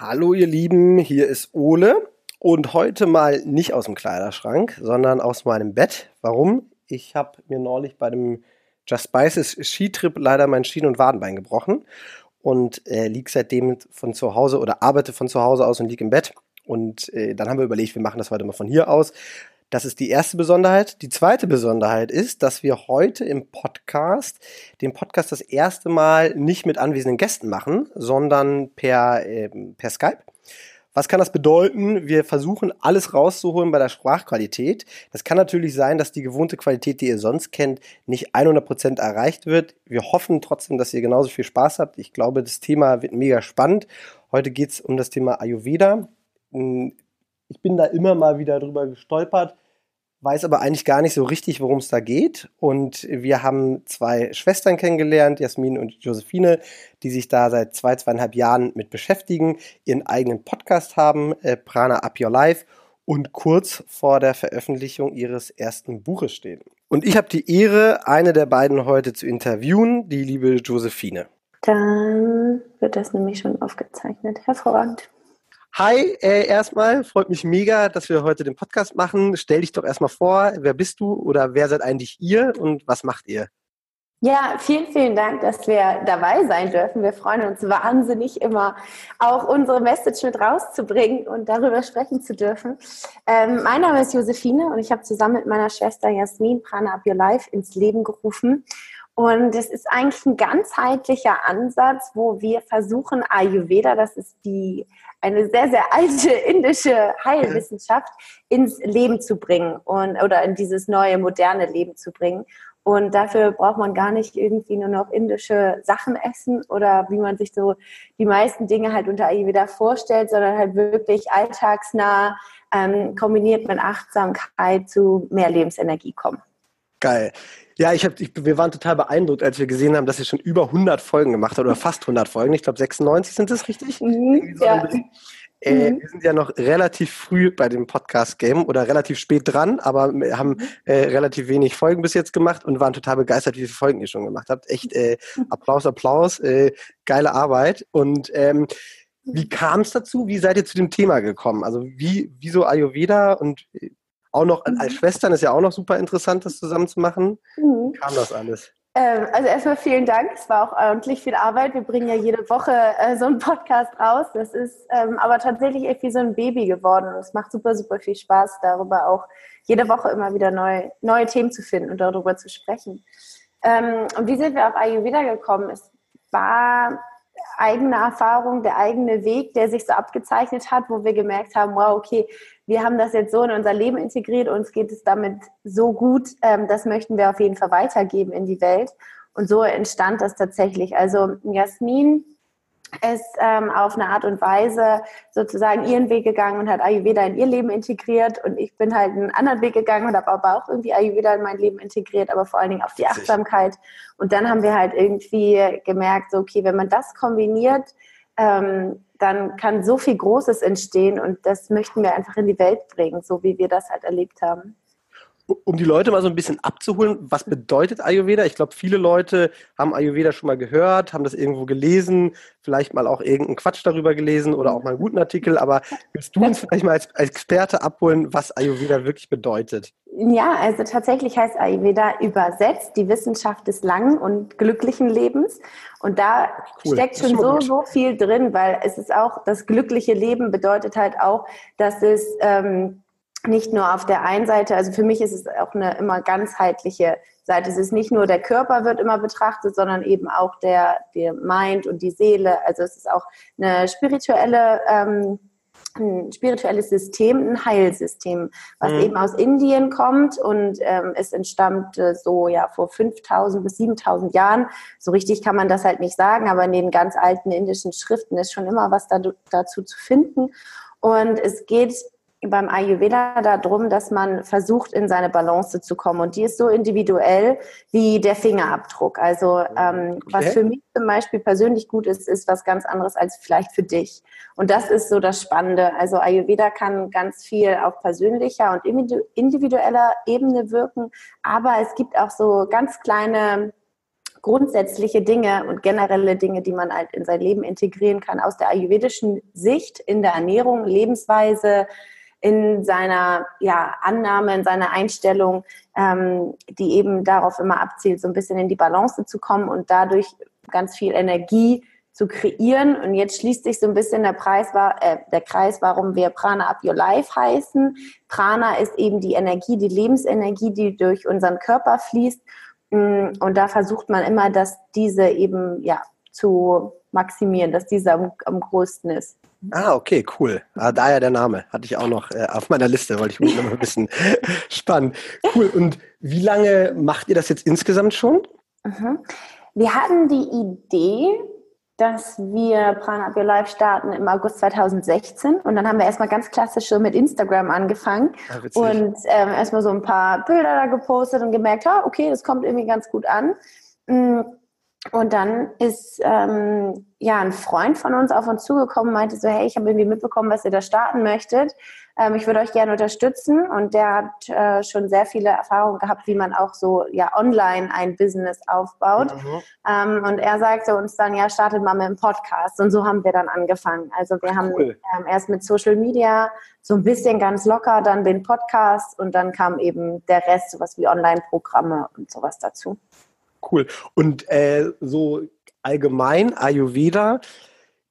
Hallo ihr Lieben, hier ist Ole und heute mal nicht aus dem Kleiderschrank, sondern aus meinem Bett. Warum? Ich habe mir neulich bei dem Just Spices Skitrip leider mein Schien- und Wadenbein gebrochen und äh, liege seitdem von zu Hause oder arbeite von zu Hause aus und liege im Bett. Und äh, dann haben wir überlegt, wir machen das heute mal von hier aus. Das ist die erste Besonderheit. Die zweite Besonderheit ist, dass wir heute im Podcast den Podcast das erste Mal nicht mit anwesenden Gästen machen, sondern per, äh, per Skype. Was kann das bedeuten? Wir versuchen alles rauszuholen bei der Sprachqualität. Das kann natürlich sein, dass die gewohnte Qualität, die ihr sonst kennt, nicht 100% erreicht wird. Wir hoffen trotzdem, dass ihr genauso viel Spaß habt. Ich glaube, das Thema wird mega spannend. Heute geht es um das Thema Ayurveda. Hm, ich bin da immer mal wieder drüber gestolpert, weiß aber eigentlich gar nicht so richtig, worum es da geht. Und wir haben zwei Schwestern kennengelernt, Jasmin und Josephine, die sich da seit zwei, zweieinhalb Jahren mit beschäftigen, ihren eigenen Podcast haben, äh, Prana Up Your Life, und kurz vor der Veröffentlichung ihres ersten Buches stehen. Und ich habe die Ehre, eine der beiden heute zu interviewen, die liebe Josephine. Dann wird das nämlich schon aufgezeichnet. Hervorragend. Hi, äh, erstmal, freut mich mega, dass wir heute den Podcast machen. Stell dich doch erstmal vor, wer bist du oder wer seid eigentlich ihr und was macht ihr? Ja, vielen, vielen Dank, dass wir dabei sein dürfen. Wir freuen uns wahnsinnig immer, auch unsere Message mit rauszubringen und darüber sprechen zu dürfen. Ähm, mein Name ist Josephine und ich habe zusammen mit meiner Schwester Jasmin Prana Up Your Life ins Leben gerufen. Und es ist eigentlich ein ganzheitlicher Ansatz, wo wir versuchen, Ayurveda, das ist die eine sehr, sehr alte indische Heilwissenschaft ins Leben zu bringen und oder in dieses neue, moderne Leben zu bringen. Und dafür braucht man gar nicht irgendwie nur noch indische Sachen essen oder wie man sich so die meisten Dinge halt unter Ayurveda vorstellt, sondern halt wirklich alltagsnah ähm, kombiniert mit Achtsamkeit zu mehr Lebensenergie kommen. Geil. Ja, ich hab, ich, wir waren total beeindruckt, als wir gesehen haben, dass ihr schon über 100 Folgen gemacht habt oder fast 100 Folgen. Ich glaube 96 sind das richtig? Mhm, so ja. Äh, mhm. Wir sind ja noch relativ früh bei dem Podcast-Game oder relativ spät dran, aber wir haben mhm. äh, relativ wenig Folgen bis jetzt gemacht und waren total begeistert, wie viele Folgen ihr schon gemacht habt. Echt äh, Applaus, Applaus, äh, geile Arbeit. Und ähm, wie kam es dazu? Wie seid ihr zu dem Thema gekommen? Also wie, wieso Ayurveda und äh, auch noch mhm. als Schwestern ist ja auch noch super interessant, das zusammen zu machen. Mhm. Wie kam das alles? Ähm, also erstmal vielen Dank. Es war auch ordentlich viel Arbeit. Wir bringen ja jede Woche äh, so einen Podcast raus. Das ist ähm, aber tatsächlich echt wie so ein Baby geworden. Und es macht super, super viel Spaß, darüber auch jede Woche immer wieder neu, neue Themen zu finden und darüber zu sprechen. Ähm, und wie sind wir auf Ayurveda gekommen? Es war eigene Erfahrung, der eigene Weg, der sich so abgezeichnet hat, wo wir gemerkt haben, wow, okay, wir haben das jetzt so in unser Leben integriert, uns geht es damit so gut, ähm, das möchten wir auf jeden Fall weitergeben in die Welt. Und so entstand das tatsächlich. Also Jasmin ist ähm, auf eine Art und Weise sozusagen ihren Weg gegangen und hat Ayurveda in ihr Leben integriert. Und ich bin halt einen anderen Weg gegangen und habe aber auch irgendwie Ayurveda in mein Leben integriert, aber vor allen Dingen auf die Achtsamkeit. Und dann haben wir halt irgendwie gemerkt, so, okay, wenn man das kombiniert, ähm, dann kann so viel Großes entstehen und das möchten wir einfach in die Welt bringen, so wie wir das halt erlebt haben um die Leute mal so ein bisschen abzuholen, was bedeutet Ayurveda? Ich glaube, viele Leute haben Ayurveda schon mal gehört, haben das irgendwo gelesen, vielleicht mal auch irgendeinen Quatsch darüber gelesen oder auch mal einen guten Artikel. Aber willst du uns vielleicht mal als, als Experte abholen, was Ayurveda wirklich bedeutet? Ja, also tatsächlich heißt Ayurveda übersetzt die Wissenschaft des langen und glücklichen Lebens. Und da cool. steckt schon so, so viel drin, weil es ist auch, das glückliche Leben bedeutet halt auch, dass es ähm, nicht nur auf der einen Seite, also für mich ist es auch eine immer ganzheitliche Seite. Es ist nicht nur der Körper wird immer betrachtet, sondern eben auch der, der Mind und die Seele. Also es ist auch eine spirituelle, ähm, ein spirituelles System, ein Heilsystem, was mhm. eben aus Indien kommt und ähm, es entstammte so ja vor 5000 bis 7000 Jahren. So richtig kann man das halt nicht sagen, aber in den ganz alten indischen Schriften ist schon immer was da, dazu zu finden. Und es geht beim Ayurveda darum, dass man versucht, in seine Balance zu kommen. Und die ist so individuell wie der Fingerabdruck. Also ähm, okay. was für mich zum Beispiel persönlich gut ist, ist was ganz anderes als vielleicht für dich. Und das ist so das Spannende. Also Ayurveda kann ganz viel auf persönlicher und individueller Ebene wirken, aber es gibt auch so ganz kleine grundsätzliche Dinge und generelle Dinge, die man halt in sein Leben integrieren kann aus der ayurvedischen Sicht in der Ernährung, Lebensweise, in seiner ja, Annahme, in seiner Einstellung, ähm, die eben darauf immer abzielt, so ein bisschen in die Balance zu kommen und dadurch ganz viel Energie zu kreieren. Und jetzt schließt sich so ein bisschen der, Preis, äh, der Kreis, warum wir Prana Up Your Life heißen. Prana ist eben die Energie, die Lebensenergie, die durch unseren Körper fließt. Mm, und da versucht man immer, dass diese eben ja zu maximieren, dass diese am, am größten ist. Ah, okay, cool. Ah, daher der Name. Hatte ich auch noch äh, auf meiner Liste, wollte ich noch ein bisschen spannend. Cool. Und wie lange macht ihr das jetzt insgesamt schon? Mhm. Wir hatten die Idee, dass wir Prana Up Your Life starten im August 2016 und dann haben wir erstmal ganz klassisch so mit Instagram angefangen ah, und ähm, erstmal so ein paar Bilder da gepostet und gemerkt, ah, okay, das kommt irgendwie ganz gut an. Mm, und dann ist ähm, ja ein Freund von uns auf uns zugekommen, meinte so, hey, ich habe irgendwie mitbekommen, was ihr da starten möchtet. Ähm, ich würde euch gerne unterstützen. Und der hat äh, schon sehr viele Erfahrungen gehabt, wie man auch so ja online ein Business aufbaut. Mhm. Ähm, und er sagte uns dann, ja, startet mal mit einem Podcast. Und so haben wir dann angefangen. Also wir haben cool. ähm, erst mit Social Media so ein bisschen ganz locker, dann den Podcast und dann kam eben der Rest, sowas wie Online-Programme und sowas dazu. Cool. Und äh, so allgemein Ayurveda,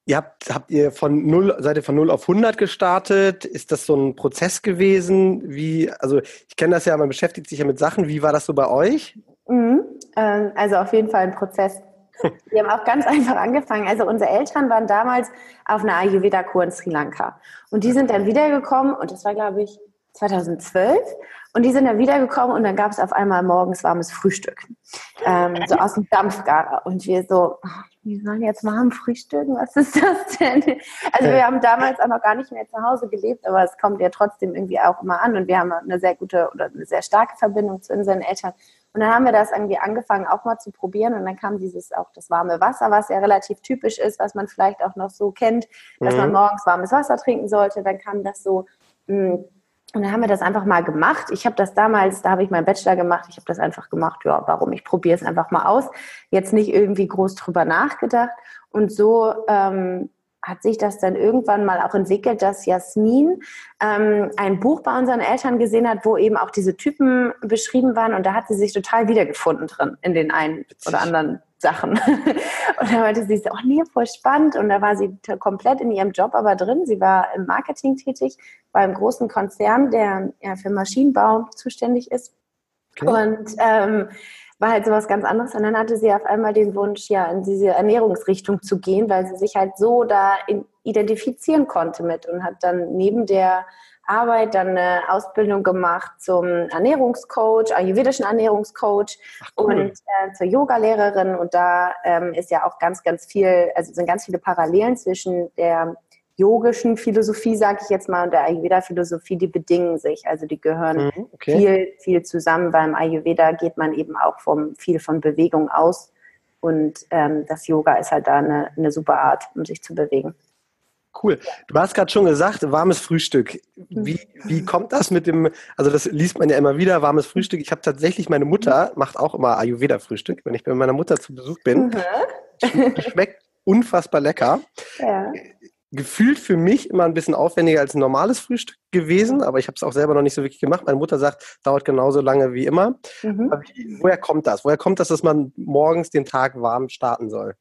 ihr habt, habt ihr von null, seid ihr von 0 auf 100 gestartet? Ist das so ein Prozess gewesen? Wie, also ich kenne das ja, man beschäftigt sich ja mit Sachen. Wie war das so bei euch? Mhm. Ähm, also auf jeden Fall ein Prozess. Wir haben auch ganz einfach angefangen. Also unsere Eltern waren damals auf einer Ayurveda-Kur in Sri Lanka. Und die sind dann wiedergekommen und das war, glaube ich, 2012. Und die sind dann wiedergekommen und dann gab es auf einmal morgens warmes Frühstück. Ähm, so aus dem Dampfgarer. Und wir so, oh, wir sollen jetzt warm frühstücken? Was ist das denn? Also wir haben damals auch noch gar nicht mehr zu Hause gelebt, aber es kommt ja trotzdem irgendwie auch immer an. Und wir haben eine sehr gute oder eine sehr starke Verbindung zu unseren Eltern. Und dann haben wir das irgendwie angefangen, auch mal zu probieren. Und dann kam dieses auch das warme Wasser, was ja relativ typisch ist, was man vielleicht auch noch so kennt, dass mhm. man morgens warmes Wasser trinken sollte. Dann kam das so mh, hm, und dann haben wir das einfach mal gemacht. Ich habe das damals, da habe ich meinen Bachelor gemacht, ich habe das einfach gemacht, ja, warum? Ich probiere es einfach mal aus. Jetzt nicht irgendwie groß drüber nachgedacht. Und so ähm, hat sich das dann irgendwann mal auch entwickelt, dass Jasmin ähm, ein Buch bei unseren Eltern gesehen hat, wo eben auch diese Typen beschrieben waren. Und da hat sie sich total wiedergefunden drin in den einen oder anderen Sachen. Und dann meinte sie so, oh nee, voll spannend. Und da war sie komplett in ihrem Job aber drin. Sie war im Marketing tätig bei einem großen Konzern, der ja, für Maschinenbau zuständig ist. Okay. Und ähm, war halt sowas ganz anderes. Und dann hatte sie auf einmal den Wunsch, ja, in diese Ernährungsrichtung zu gehen, weil sie sich halt so da in, identifizieren konnte mit und hat dann neben der Arbeit dann eine Ausbildung gemacht zum Ernährungscoach, ayurvedischen Ernährungscoach Ach, cool. und äh, zur Yogalehrerin. Und da ähm, ist ja auch ganz, ganz viel, also sind ganz viele Parallelen zwischen der yogischen Philosophie, sage ich jetzt mal, und der Ayurveda-Philosophie, die bedingen sich. Also die gehören mhm, okay. viel, viel zusammen. Beim Ayurveda geht man eben auch vom, viel von Bewegung aus. Und ähm, das Yoga ist halt da eine, eine super Art, um sich zu bewegen. Cool. Du hast gerade schon gesagt, warmes Frühstück. Wie, wie kommt das mit dem, also das liest man ja immer wieder, warmes Frühstück. Ich habe tatsächlich, meine Mutter macht auch immer Ayurveda-Frühstück, wenn ich bei meiner Mutter zu Besuch bin. Mhm. Schmeckt unfassbar lecker. Ja. Gefühlt für mich immer ein bisschen aufwendiger als ein normales Frühstück gewesen, aber ich habe es auch selber noch nicht so wirklich gemacht. Meine Mutter sagt, dauert genauso lange wie immer. Mhm. Wie, woher kommt das? Woher kommt das, dass man morgens den Tag warm starten soll?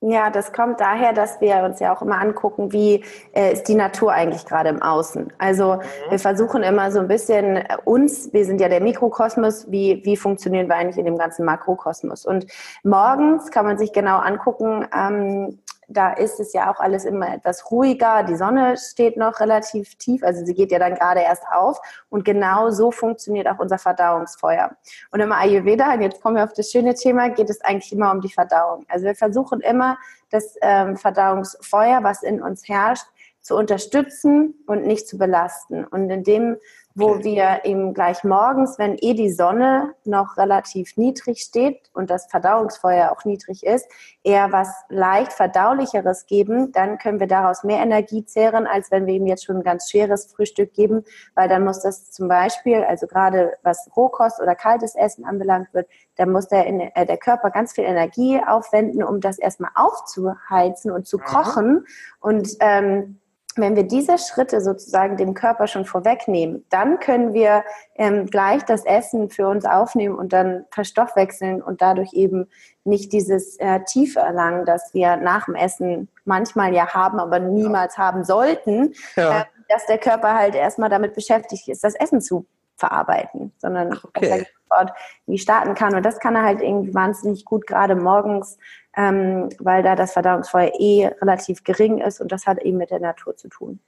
Ja, das kommt daher, dass wir uns ja auch immer angucken, wie äh, ist die Natur eigentlich gerade im Außen. Also mhm. wir versuchen immer so ein bisschen äh, uns, wir sind ja der Mikrokosmos, wie, wie funktionieren wir eigentlich in dem ganzen Makrokosmos. Und morgens kann man sich genau angucken, ähm, da ist es ja auch alles immer etwas ruhiger. Die Sonne steht noch relativ tief, also sie geht ja dann gerade erst auf. Und genau so funktioniert auch unser Verdauungsfeuer. Und im Ayurveda, und jetzt kommen wir auf das schöne Thema, geht es eigentlich immer um die Verdauung. Also wir versuchen immer, das ähm, Verdauungsfeuer, was in uns herrscht, zu unterstützen und nicht zu belasten. Und in dem wo okay. wir eben gleich morgens, wenn eh die Sonne noch relativ niedrig steht und das Verdauungsfeuer auch niedrig ist, eher was leicht verdaulicheres geben, dann können wir daraus mehr Energie zehren, als wenn wir ihm jetzt schon ein ganz schweres Frühstück geben, weil dann muss das zum Beispiel, also gerade was Rohkost oder kaltes Essen anbelangt wird, dann muss der, äh, der Körper ganz viel Energie aufwenden, um das erstmal aufzuheizen und zu kochen. Und ähm, wenn wir diese Schritte sozusagen dem Körper schon vorwegnehmen, dann können wir ähm, gleich das Essen für uns aufnehmen und dann verstoffwechseln und dadurch eben nicht dieses äh, Tiefe erlangen, das wir nach dem Essen manchmal ja haben, aber niemals ja. haben sollten, ja. äh, dass der Körper halt erstmal damit beschäftigt ist, das Essen zu verarbeiten, sondern okay. sofort wie starten kann. Und das kann er halt irgendwie wahnsinnig gut, gerade morgens, ähm, weil da das Verdauungsfeuer eh relativ gering ist und das hat eben mit der Natur zu tun.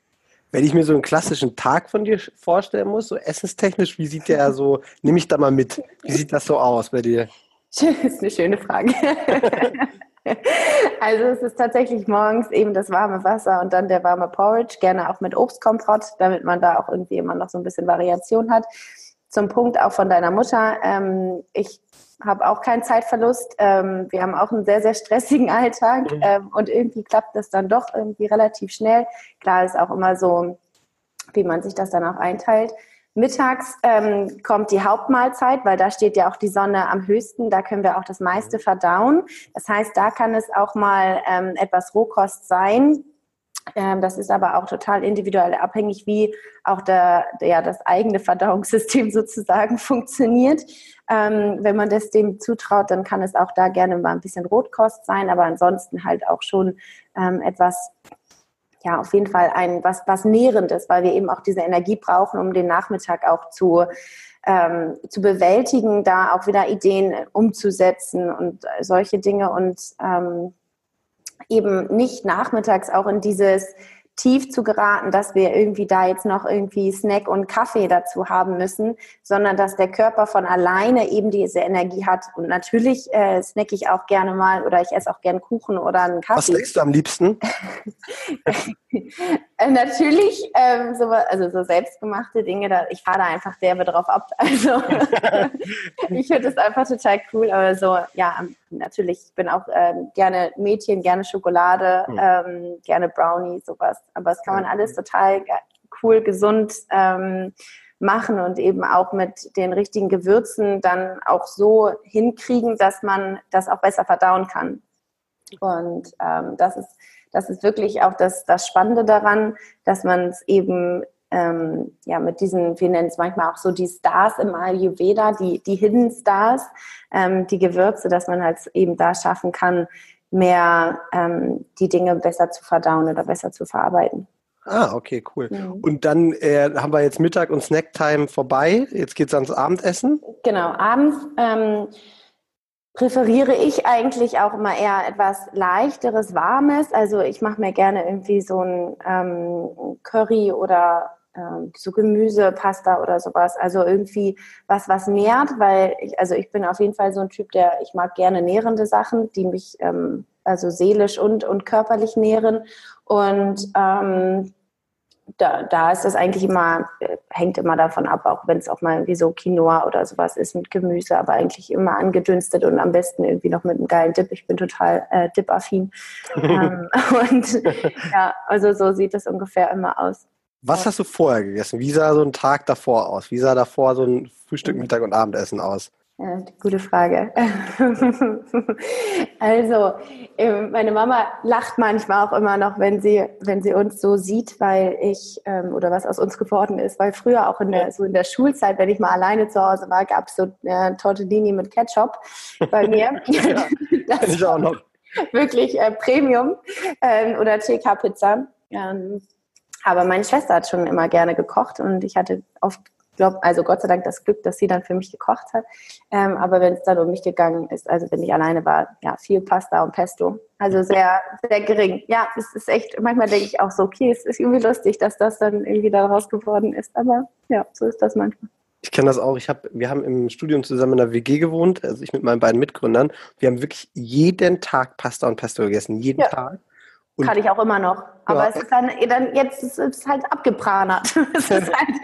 Wenn ich mir so einen klassischen Tag von dir vorstellen muss, so essenstechnisch, wie sieht der so, nehme ich da mal mit, wie sieht das so aus bei dir? Das ist eine schöne Frage. Also es ist tatsächlich morgens eben das warme Wasser und dann der warme Porridge, gerne auch mit Obstkomprott, damit man da auch irgendwie immer noch so ein bisschen Variation hat. Zum Punkt auch von deiner Mutter. Ähm, ich habe auch keinen Zeitverlust. Ähm, wir haben auch einen sehr, sehr stressigen Alltag mhm. ähm, und irgendwie klappt das dann doch irgendwie relativ schnell. Klar ist auch immer so, wie man sich das dann auch einteilt. Mittags ähm, kommt die Hauptmahlzeit, weil da steht ja auch die Sonne am höchsten. Da können wir auch das meiste mhm. verdauen. Das heißt, da kann es auch mal ähm, etwas Rohkost sein. Ähm, das ist aber auch total individuell abhängig, wie auch der, ja, das eigene Verdauungssystem sozusagen funktioniert. Ähm, wenn man das dem zutraut, dann kann es auch da gerne mal ein bisschen Rotkost sein, aber ansonsten halt auch schon ähm, etwas ja, auf jeden Fall ein was, was Nährendes, weil wir eben auch diese Energie brauchen, um den Nachmittag auch zu, ähm, zu bewältigen, da auch wieder Ideen umzusetzen und solche Dinge. Und ähm, eben nicht nachmittags auch in dieses tief zu geraten, dass wir irgendwie da jetzt noch irgendwie Snack und Kaffee dazu haben müssen, sondern dass der Körper von alleine eben diese Energie hat. Und natürlich äh, snack ich auch gerne mal oder ich esse auch gern Kuchen oder einen Kaffee. Was snackst du am liebsten? äh, natürlich, ähm, so, also so selbstgemachte Dinge, da, ich fahre da einfach derbe drauf ab. Also ich finde es einfach total cool, aber so, ja, natürlich, ich bin auch ähm, gerne Mädchen, gerne Schokolade, mhm. ähm, gerne Brownie, sowas. Aber es kann man alles total cool, gesund ähm, machen und eben auch mit den richtigen Gewürzen dann auch so hinkriegen, dass man das auch besser verdauen kann. Und ähm, das ist das ist wirklich auch das, das Spannende daran, dass man es eben ähm, ja, mit diesen, wir nennen es manchmal auch so die Stars im Ayurveda, die, die Hidden Stars, ähm, die Gewürze, dass man halt eben da schaffen kann, mehr ähm, die Dinge besser zu verdauen oder besser zu verarbeiten. Ah, okay, cool. Mhm. Und dann äh, haben wir jetzt Mittag und Snacktime vorbei. Jetzt geht es ans Abendessen. Genau, abends ähm, präferiere ich eigentlich auch immer eher etwas leichteres, warmes. Also ich mache mir gerne irgendwie so ein ähm, Curry oder ähm, so Gemüsepasta oder sowas. Also irgendwie was, was nährt, weil ich, also ich bin auf jeden Fall so ein Typ, der, ich mag gerne nährende Sachen, die mich ähm, also seelisch und, und körperlich nähren. Und ähm, da, da ist das eigentlich immer, äh, hängt immer davon ab, auch wenn es auch mal irgendwie so Quinoa oder sowas ist mit Gemüse, aber eigentlich immer angedünstet und am besten irgendwie noch mit einem geilen Dip. Ich bin total äh, Dip-affin. ähm, und ja, also so sieht das ungefähr immer aus. Was hast du vorher gegessen? Wie sah so ein Tag davor aus? Wie sah davor so ein Frühstück, mhm. Mittag und Abendessen aus? Ja, gute Frage. also, ähm, meine Mama lacht manchmal auch immer noch, wenn sie, wenn sie uns so sieht, weil ich, ähm, oder was aus uns geworden ist, weil früher auch in der, so in der Schulzeit, wenn ich mal alleine zu Hause war, gab es so äh, Tortellini mit Ketchup bei mir. ja, das ich auch noch. Wirklich äh, Premium ähm, oder TK-Pizza. Ähm, aber meine Schwester hat schon immer gerne gekocht und ich hatte oft glaube, also Gott sei Dank das Glück, dass sie dann für mich gekocht hat. Ähm, aber wenn es dann um mich gegangen ist, also wenn ich alleine war, ja, viel Pasta und Pesto. Also sehr, sehr gering. Ja, es ist echt, manchmal denke ich auch so, okay, es ist irgendwie lustig, dass das dann irgendwie daraus geworden ist. Aber ja, so ist das manchmal. Ich kenne das auch. Ich hab, wir haben im Studium zusammen in einer WG gewohnt, also ich mit meinen beiden Mitgründern. Wir haben wirklich jeden Tag Pasta und Pesto gegessen, jeden ja. Tag. Und Kann ich auch immer noch. Aber ja. es ist dann, dann jetzt ist es halt abgepranert. es ist halt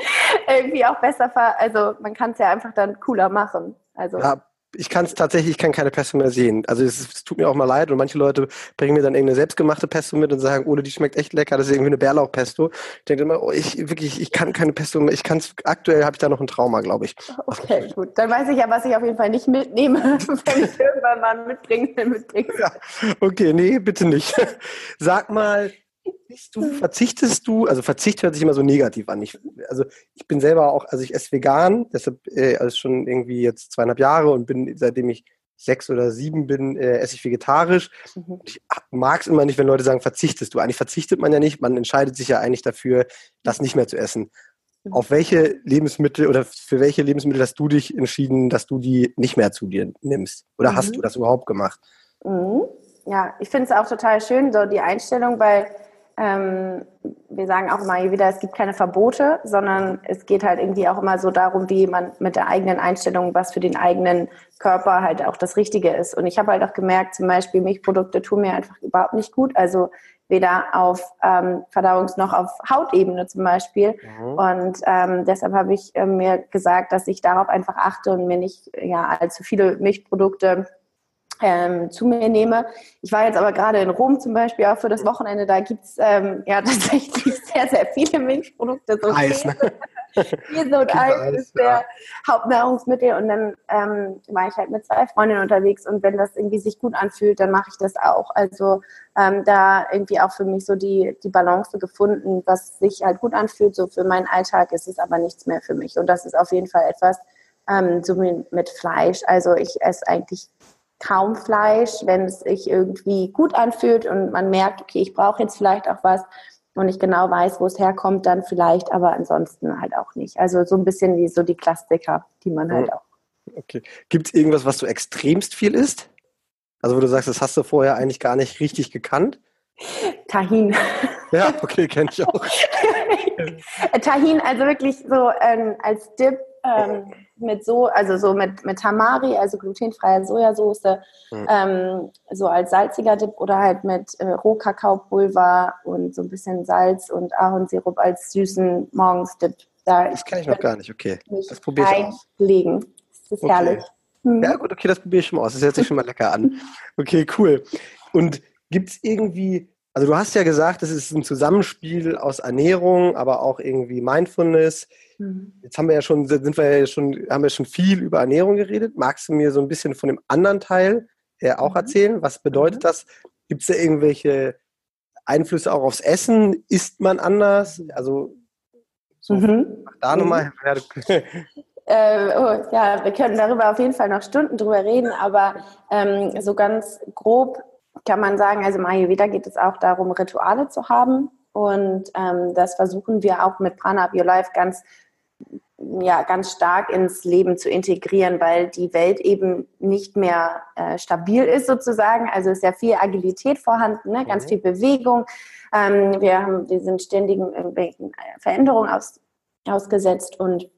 irgendwie auch besser, also man kann es ja einfach dann cooler machen. Also. Ja, ich kann es tatsächlich, ich kann keine Pesto mehr sehen. Also es, es, tut mir auch mal leid und manche Leute bringen mir dann irgendeine selbstgemachte Pesto mit und sagen, oh, die schmeckt echt lecker, das ist irgendwie eine Bärlauchpesto. Ich denke immer, oh, ich wirklich, ich kann keine Pesto mehr, ich kann es, aktuell habe ich da noch ein Trauma, glaube ich. Okay, gut. Dann weiß ich ja, was ich auf jeden Fall nicht mitnehme, wenn ich irgendwann mal mitbringe, mitbringe. Ja, okay, nee, bitte nicht. Sag mal, du, verzichtest du, also Verzicht hört sich immer so negativ an. Ich, also ich bin selber auch, also ich esse vegan, deshalb äh, also schon irgendwie jetzt zweieinhalb Jahre und bin, seitdem ich sechs oder sieben bin, äh, esse ich vegetarisch. Mhm. Ich mag es immer nicht, wenn Leute sagen, verzichtest du. Eigentlich verzichtet man ja nicht, man entscheidet sich ja eigentlich dafür, das nicht mehr zu essen. Mhm. Auf welche Lebensmittel oder für welche Lebensmittel hast du dich entschieden, dass du die nicht mehr zu dir nimmst? Oder mhm. hast du das überhaupt gemacht? Mhm. Ja, ich finde es auch total schön, so die Einstellung, weil ähm, wir sagen auch immer wieder, es gibt keine Verbote, sondern es geht halt irgendwie auch immer so darum, wie man mit der eigenen Einstellung, was für den eigenen Körper halt auch das Richtige ist. Und ich habe halt auch gemerkt, zum Beispiel Milchprodukte tun mir einfach überhaupt nicht gut. Also weder auf ähm, Verdauungs- noch auf Hautebene zum Beispiel. Mhm. Und ähm, deshalb habe ich äh, mir gesagt, dass ich darauf einfach achte und mir nicht ja, allzu viele Milchprodukte ähm, zu mir nehme. Ich war jetzt aber gerade in Rom zum Beispiel auch für das Wochenende. Da gibt's ähm, ja tatsächlich sehr, sehr viele Milchprodukte. So Eis, ne? Käse und Eis ist der Hauptnahrungsmittel. Und dann ähm, war ich halt mit zwei Freundinnen unterwegs. Und wenn das irgendwie sich gut anfühlt, dann mache ich das auch. Also ähm, da irgendwie auch für mich so die, die Balance gefunden, was sich halt gut anfühlt. So für meinen Alltag ist es aber nichts mehr für mich. Und das ist auf jeden Fall etwas, ähm, so mit Fleisch. Also ich esse eigentlich kaum Fleisch, wenn es sich irgendwie gut anfühlt und man merkt, okay, ich brauche jetzt vielleicht auch was und ich genau weiß, wo es herkommt, dann vielleicht, aber ansonsten halt auch nicht. Also so ein bisschen wie so die Klassiker, die man halt auch. Okay. Gibt es irgendwas, was du extremst viel isst? Also wo du sagst, das hast du vorher eigentlich gar nicht richtig gekannt? Tahin. Ja, okay, kenne ich auch. Tahin, also wirklich so ähm, als Dip ähm, mit so, also so mit, mit Tamari, also glutenfreie Sojasauce, mhm. ähm, so als salziger Dip oder halt mit äh, Rohkakaopulver und so ein bisschen Salz und Ahornsirup als süßen Morgensdip. Da das kenne ich noch gar nicht, okay. Das probiere ich aus. Legen. Das ist okay. herrlich. Mhm. Ja gut, okay, das probiere ich schon mal aus. Das hört sich schon mal lecker an. Okay, cool. Und gibt es irgendwie also du hast ja gesagt, es ist ein Zusammenspiel aus Ernährung, aber auch irgendwie Mindfulness. Mhm. Jetzt haben wir ja schon, sind wir ja schon, haben wir schon viel über Ernährung geredet. Magst du mir so ein bisschen von dem anderen Teil äh, auch mhm. erzählen? Was bedeutet mhm. das? Gibt es da irgendwelche Einflüsse auch aufs Essen? Isst man anders? Also so, mhm. da nochmal. Äh, oh, ja, wir können darüber auf jeden Fall noch Stunden drüber reden, aber ähm, so ganz grob kann man sagen, also im Ayurveda geht es auch darum, Rituale zu haben. Und ähm, das versuchen wir auch mit Prana Up Your Life ganz, ja, ganz stark ins Leben zu integrieren, weil die Welt eben nicht mehr äh, stabil ist sozusagen. Also ist ja viel Agilität vorhanden, ne? ganz mhm. viel Bewegung. Ähm, wir, haben, wir sind ständigen Veränderungen aus, ausgesetzt und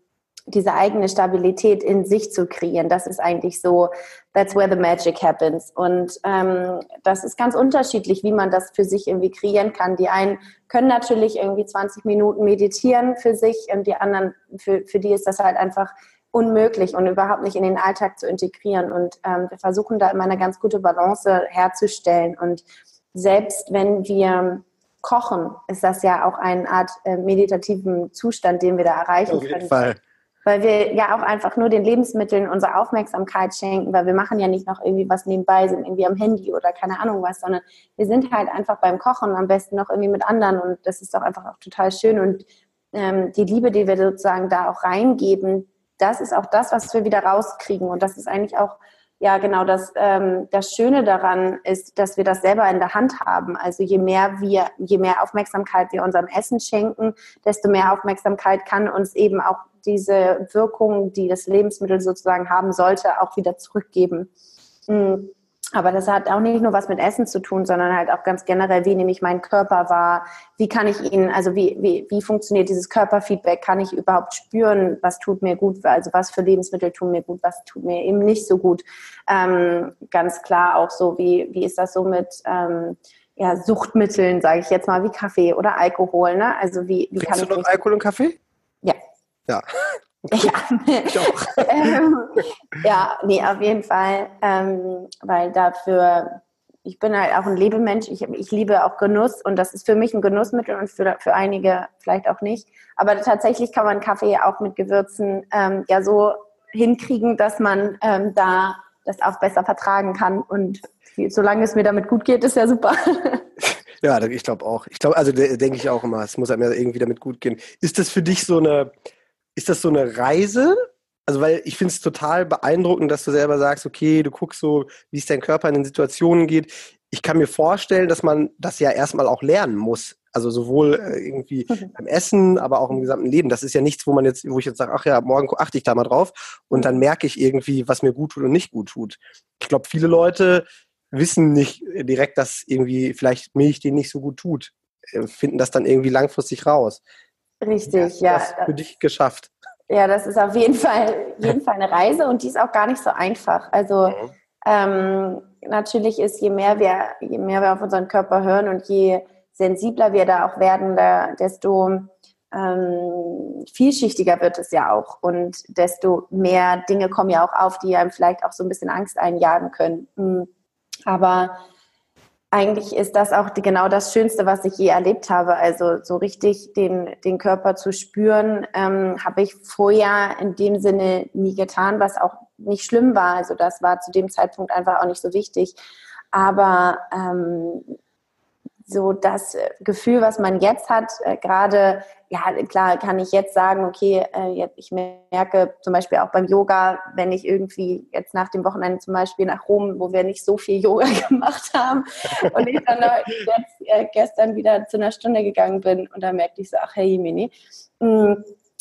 diese eigene Stabilität in sich zu kreieren. Das ist eigentlich so, that's where the magic happens. Und ähm, das ist ganz unterschiedlich, wie man das für sich irgendwie kreieren kann. Die einen können natürlich irgendwie 20 Minuten meditieren für sich und die anderen, für, für die ist das halt einfach unmöglich und überhaupt nicht in den Alltag zu integrieren. Und ähm, wir versuchen da immer eine ganz gute Balance herzustellen. Und selbst wenn wir kochen, ist das ja auch eine Art äh, meditativen Zustand, den wir da erreichen Auf jeden können. Fall weil wir ja auch einfach nur den Lebensmitteln unsere Aufmerksamkeit schenken, weil wir machen ja nicht noch irgendwie was nebenbei, sind irgendwie am Handy oder keine Ahnung was, sondern wir sind halt einfach beim Kochen am besten noch irgendwie mit anderen und das ist doch einfach auch total schön und ähm, die Liebe, die wir sozusagen da auch reingeben, das ist auch das, was wir wieder rauskriegen und das ist eigentlich auch ja, genau. Das, ähm, das Schöne daran ist, dass wir das selber in der Hand haben. Also je mehr wir, je mehr Aufmerksamkeit wir unserem Essen schenken, desto mehr Aufmerksamkeit kann uns eben auch diese Wirkung, die das Lebensmittel sozusagen haben sollte, auch wieder zurückgeben. Mhm. Aber das hat auch nicht nur was mit Essen zu tun, sondern halt auch ganz generell, wie nehme ich meinen Körper wahr? Wie kann ich ihn, also wie, wie, wie funktioniert dieses Körperfeedback? Kann ich überhaupt spüren, was tut mir gut? Also was für Lebensmittel tun mir gut, was tut mir eben nicht so gut? Ähm, ganz klar auch so, wie, wie ist das so mit, ähm, ja, Suchtmitteln, sage ich jetzt mal, wie Kaffee oder Alkohol. Ne? Also wie, wie Trinkst kann du noch Alkohol und Kaffee? Ja. Ja. Okay. Ja. Ich auch. ähm, ja, nee, auf jeden Fall, ähm, weil dafür, ich bin halt auch ein Lebemensch, ich, ich liebe auch Genuss und das ist für mich ein Genussmittel und für, für einige vielleicht auch nicht. Aber tatsächlich kann man Kaffee auch mit Gewürzen ähm, ja so hinkriegen, dass man ähm, da das auch besser vertragen kann und solange es mir damit gut geht, ist ja super. Ja, ich glaube auch. Ich glaube, also denke ich auch immer, es muss einem ja irgendwie damit gut gehen. Ist das für dich so eine, ist das so eine Reise? Also, weil ich finde es total beeindruckend, dass du selber sagst, okay, du guckst so, wie es dein Körper in den Situationen geht. Ich kann mir vorstellen, dass man das ja erstmal auch lernen muss. Also sowohl äh, irgendwie mhm. beim Essen, aber auch im gesamten Leben. Das ist ja nichts, wo man jetzt, wo ich jetzt sage, ach ja, morgen achte ich da mal drauf und dann merke ich irgendwie, was mir gut tut und nicht gut tut. Ich glaube, viele Leute wissen nicht direkt, dass irgendwie vielleicht Milch denen nicht so gut tut, äh, finden das dann irgendwie langfristig raus. Richtig, ja. Das für dich geschafft. Ja, das ist auf jeden Fall, jeden Fall eine Reise und die ist auch gar nicht so einfach. Also mhm. ähm, natürlich ist, je mehr wir, je mehr wir auf unseren Körper hören und je sensibler wir da auch werden, da, desto ähm, vielschichtiger wird es ja auch und desto mehr Dinge kommen ja auch auf, die einem vielleicht auch so ein bisschen Angst einjagen können. Mhm. Aber eigentlich ist das auch die, genau das Schönste, was ich je erlebt habe. Also so richtig den, den Körper zu spüren, ähm, habe ich vorher in dem Sinne nie getan, was auch nicht schlimm war. Also das war zu dem Zeitpunkt einfach auch nicht so wichtig. Aber ähm, so das Gefühl, was man jetzt hat, äh, gerade, ja, klar kann ich jetzt sagen, okay, äh, jetzt, ich merke zum Beispiel auch beim Yoga, wenn ich irgendwie jetzt nach dem Wochenende zum Beispiel nach Rom, wo wir nicht so viel Yoga gemacht haben und ich dann jetzt äh, gestern wieder zu einer Stunde gegangen bin und da merkte ich so, ach hey Mini, mm,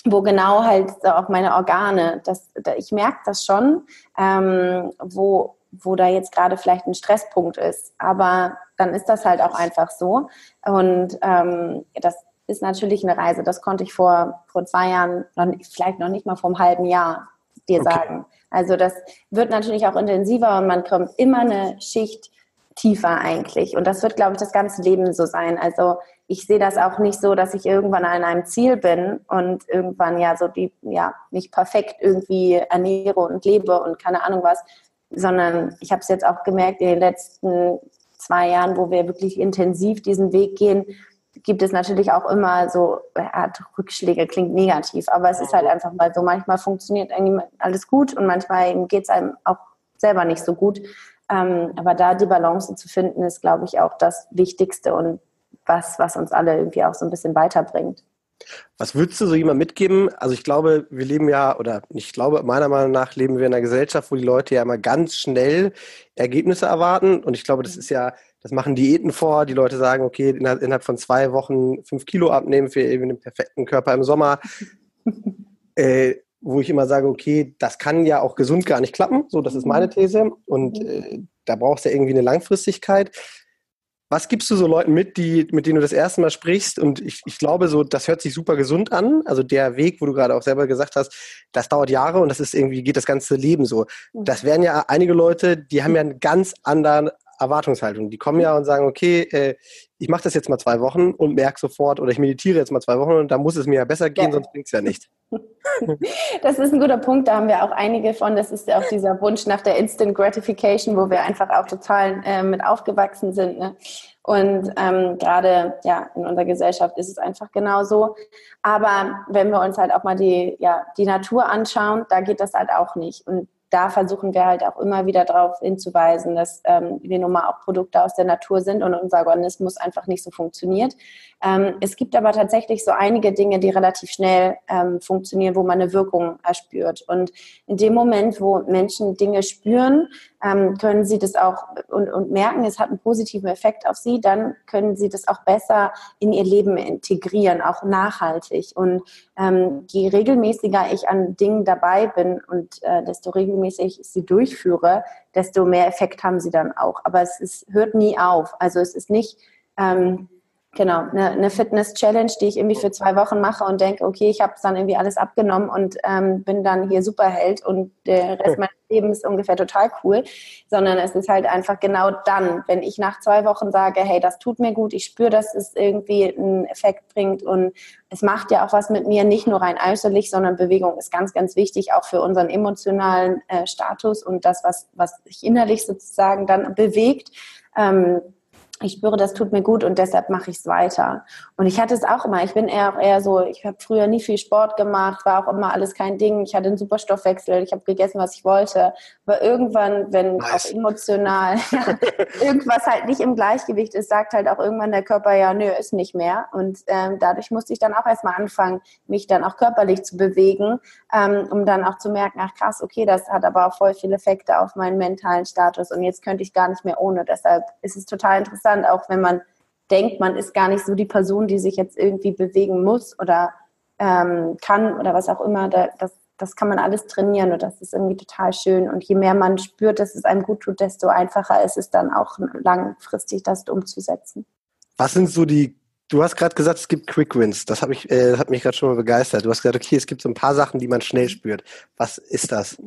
wo genau halt so auch meine Organe, das, da, ich merke das schon, ähm, wo wo da jetzt gerade vielleicht ein Stresspunkt ist. Aber dann ist das halt auch einfach so. Und ähm, das ist natürlich eine Reise. Das konnte ich vor, vor zwei Jahren, noch, vielleicht noch nicht mal vor einem halben Jahr dir okay. sagen. Also das wird natürlich auch intensiver und man kommt immer eine Schicht tiefer eigentlich. Und das wird, glaube ich, das ganze Leben so sein. Also ich sehe das auch nicht so, dass ich irgendwann an einem Ziel bin und irgendwann ja so die, ja, nicht perfekt irgendwie ernähre und lebe und keine Ahnung was, sondern ich habe es jetzt auch gemerkt in den letzten zwei Jahren, wo wir wirklich intensiv diesen Weg gehen, gibt es natürlich auch immer so ja, Rückschläge, klingt negativ, aber es ist halt einfach mal so, manchmal funktioniert irgendwie alles gut und manchmal geht es einem auch selber nicht so gut. Ähm, aber da die Balance zu finden, ist, glaube ich, auch das Wichtigste und was, was uns alle irgendwie auch so ein bisschen weiterbringt. Was würdest du so jemand mitgeben? Also ich glaube, wir leben ja, oder ich glaube, meiner Meinung nach leben wir in einer Gesellschaft, wo die Leute ja immer ganz schnell Ergebnisse erwarten. Und ich glaube, das ist ja, das machen Diäten vor. Die Leute sagen, okay, innerhalb von zwei Wochen fünf Kilo abnehmen für eben den perfekten Körper im Sommer. äh, wo ich immer sage, okay, das kann ja auch gesund gar nicht klappen. So, das ist meine These. Und mhm. äh, da brauchst du ja irgendwie eine Langfristigkeit. Was gibst du so Leuten mit, die, mit denen du das erste Mal sprichst? Und ich, ich glaube, so, das hört sich super gesund an. Also der Weg, wo du gerade auch selber gesagt hast, das dauert Jahre und das ist irgendwie, geht das ganze Leben so. Mhm. Das wären ja einige Leute, die haben ja einen ganz anderen Erwartungshaltung. Die kommen ja und sagen, okay, äh, ich mache das jetzt mal zwei Wochen und merke sofort, oder ich meditiere jetzt mal zwei Wochen und da muss es mir ja besser gehen, ja. sonst bringt es ja nicht. Das ist ein guter Punkt, da haben wir auch einige von. Das ist ja auch dieser Wunsch nach der Instant Gratification, wo wir einfach auch total äh, mit aufgewachsen sind. Ne? Und ähm, gerade ja, in unserer Gesellschaft ist es einfach genauso. Aber wenn wir uns halt auch mal die, ja, die Natur anschauen, da geht das halt auch nicht. Und da versuchen wir halt auch immer wieder darauf hinzuweisen, dass ähm, wir nun mal auch Produkte aus der Natur sind und unser Organismus einfach nicht so funktioniert. Ähm, es gibt aber tatsächlich so einige Dinge, die relativ schnell ähm, funktionieren, wo man eine Wirkung erspürt. Und in dem Moment, wo Menschen Dinge spüren, ähm, können sie das auch und, und merken, es hat einen positiven Effekt auf sie, dann können sie das auch besser in ihr Leben integrieren, auch nachhaltig. Und ähm, je regelmäßiger ich an Dingen dabei bin und äh, desto regelmäßig ich sie durchführe, desto mehr Effekt haben sie dann auch. Aber es ist, hört nie auf. Also es ist nicht ähm, Genau, eine, eine Fitness-Challenge, die ich irgendwie für zwei Wochen mache und denke, okay, ich habe dann irgendwie alles abgenommen und ähm, bin dann hier Superheld und der Rest meines Lebens ist ungefähr total cool, sondern es ist halt einfach genau dann, wenn ich nach zwei Wochen sage, hey, das tut mir gut, ich spüre, dass es irgendwie einen Effekt bringt und es macht ja auch was mit mir, nicht nur rein äußerlich, sondern Bewegung ist ganz, ganz wichtig, auch für unseren emotionalen äh, Status und das, was, was sich innerlich sozusagen dann bewegt. Ähm, ich spüre, das tut mir gut und deshalb mache ich es weiter. Und ich hatte es auch immer, ich bin eher, eher so, ich habe früher nie viel Sport gemacht, war auch immer alles kein Ding. Ich hatte einen super Stoffwechsel, ich habe gegessen, was ich wollte. Aber irgendwann, wenn nice. auch emotional irgendwas halt nicht im Gleichgewicht ist, sagt halt auch irgendwann der Körper, ja, nö, ist nicht mehr. Und ähm, dadurch musste ich dann auch erstmal anfangen, mich dann auch körperlich zu bewegen, ähm, um dann auch zu merken, ach krass, okay, das hat aber auch voll viele Effekte auf meinen mentalen Status und jetzt könnte ich gar nicht mehr ohne. Deshalb ist es total interessant interessant, auch wenn man denkt, man ist gar nicht so die Person, die sich jetzt irgendwie bewegen muss oder ähm, kann oder was auch immer. Da, das, das kann man alles trainieren und das ist irgendwie total schön. Und je mehr man spürt, dass es einem gut tut, desto einfacher ist es dann auch langfristig, das umzusetzen. Was sind so die Du hast gerade gesagt, es gibt Quick Wins. Das hat mich, äh, hat mich gerade schon mal begeistert. Du hast gesagt, okay, es gibt so ein paar Sachen, die man schnell spürt. Was ist das?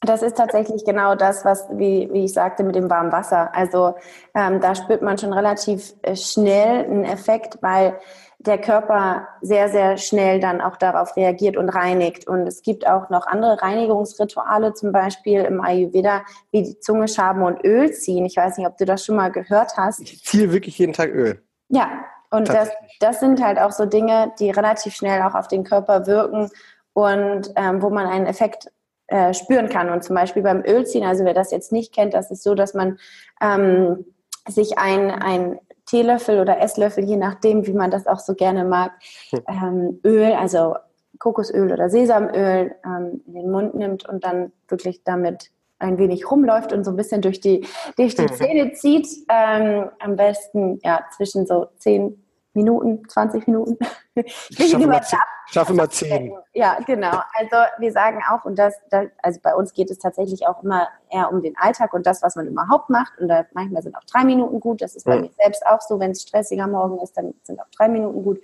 Das ist tatsächlich genau das, was, wie, wie ich sagte, mit dem warmen Wasser. Also ähm, da spürt man schon relativ äh, schnell einen Effekt, weil der Körper sehr, sehr schnell dann auch darauf reagiert und reinigt. Und es gibt auch noch andere Reinigungsrituale, zum Beispiel im Ayurveda, wie die Zunge schaben und Öl ziehen. Ich weiß nicht, ob du das schon mal gehört hast. Ich ziehe wirklich jeden Tag Öl. Ja, und das, das sind halt auch so Dinge, die relativ schnell auch auf den Körper wirken und ähm, wo man einen Effekt äh, spüren kann. Und zum Beispiel beim Ölziehen, also wer das jetzt nicht kennt, das ist so, dass man ähm, sich ein, ein Teelöffel oder Esslöffel, je nachdem, wie man das auch so gerne mag, hm. ähm, Öl, also Kokosöl oder Sesamöl ähm, in den Mund nimmt und dann wirklich damit ein wenig rumläuft und so ein bisschen durch die, durch die mhm. Zähne zieht. Ähm, am besten ja zwischen so 10 Minuten, 20 Minuten. Ich schaffe immer, schaffe immer 10. Ja, genau. Also wir sagen auch, und das, das, also bei uns geht es tatsächlich auch immer eher um den Alltag und das, was man überhaupt macht. Und da manchmal sind auch drei Minuten gut. Das ist bei ja. mir selbst auch so. Wenn es stressiger morgen ist, dann sind auch drei Minuten gut.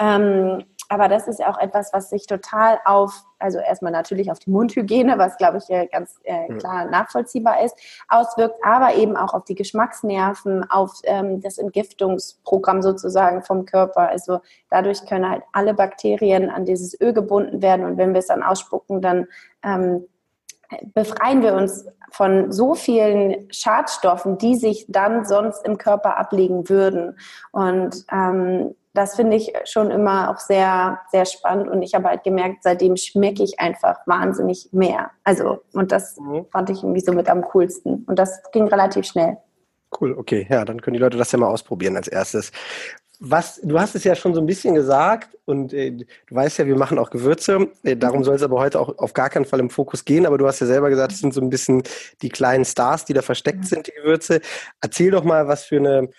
Ähm, aber das ist auch etwas, was sich total auf, also erstmal natürlich auf die Mundhygiene, was glaube ich ganz äh, klar nachvollziehbar ist, auswirkt, aber eben auch auf die Geschmacksnerven, auf ähm, das Entgiftungsprogramm sozusagen vom Körper. Also dadurch können halt alle Bakterien an dieses Öl gebunden werden und wenn wir es dann ausspucken, dann ähm, befreien wir uns von so vielen Schadstoffen, die sich dann sonst im Körper ablegen würden. Und ähm, das finde ich schon immer auch sehr, sehr spannend. Und ich habe halt gemerkt, seitdem schmecke ich einfach wahnsinnig mehr. Also, und das mhm. fand ich irgendwie so mit am coolsten. Und das ging relativ schnell. Cool, okay. Ja, dann können die Leute das ja mal ausprobieren als erstes. Was, du hast es ja schon so ein bisschen gesagt und äh, du weißt ja, wir machen auch Gewürze. Äh, darum soll es aber heute auch auf gar keinen Fall im Fokus gehen. Aber du hast ja selber gesagt, es sind so ein bisschen die kleinen Stars, die da versteckt mhm. sind, die Gewürze. Erzähl doch mal, was für eine,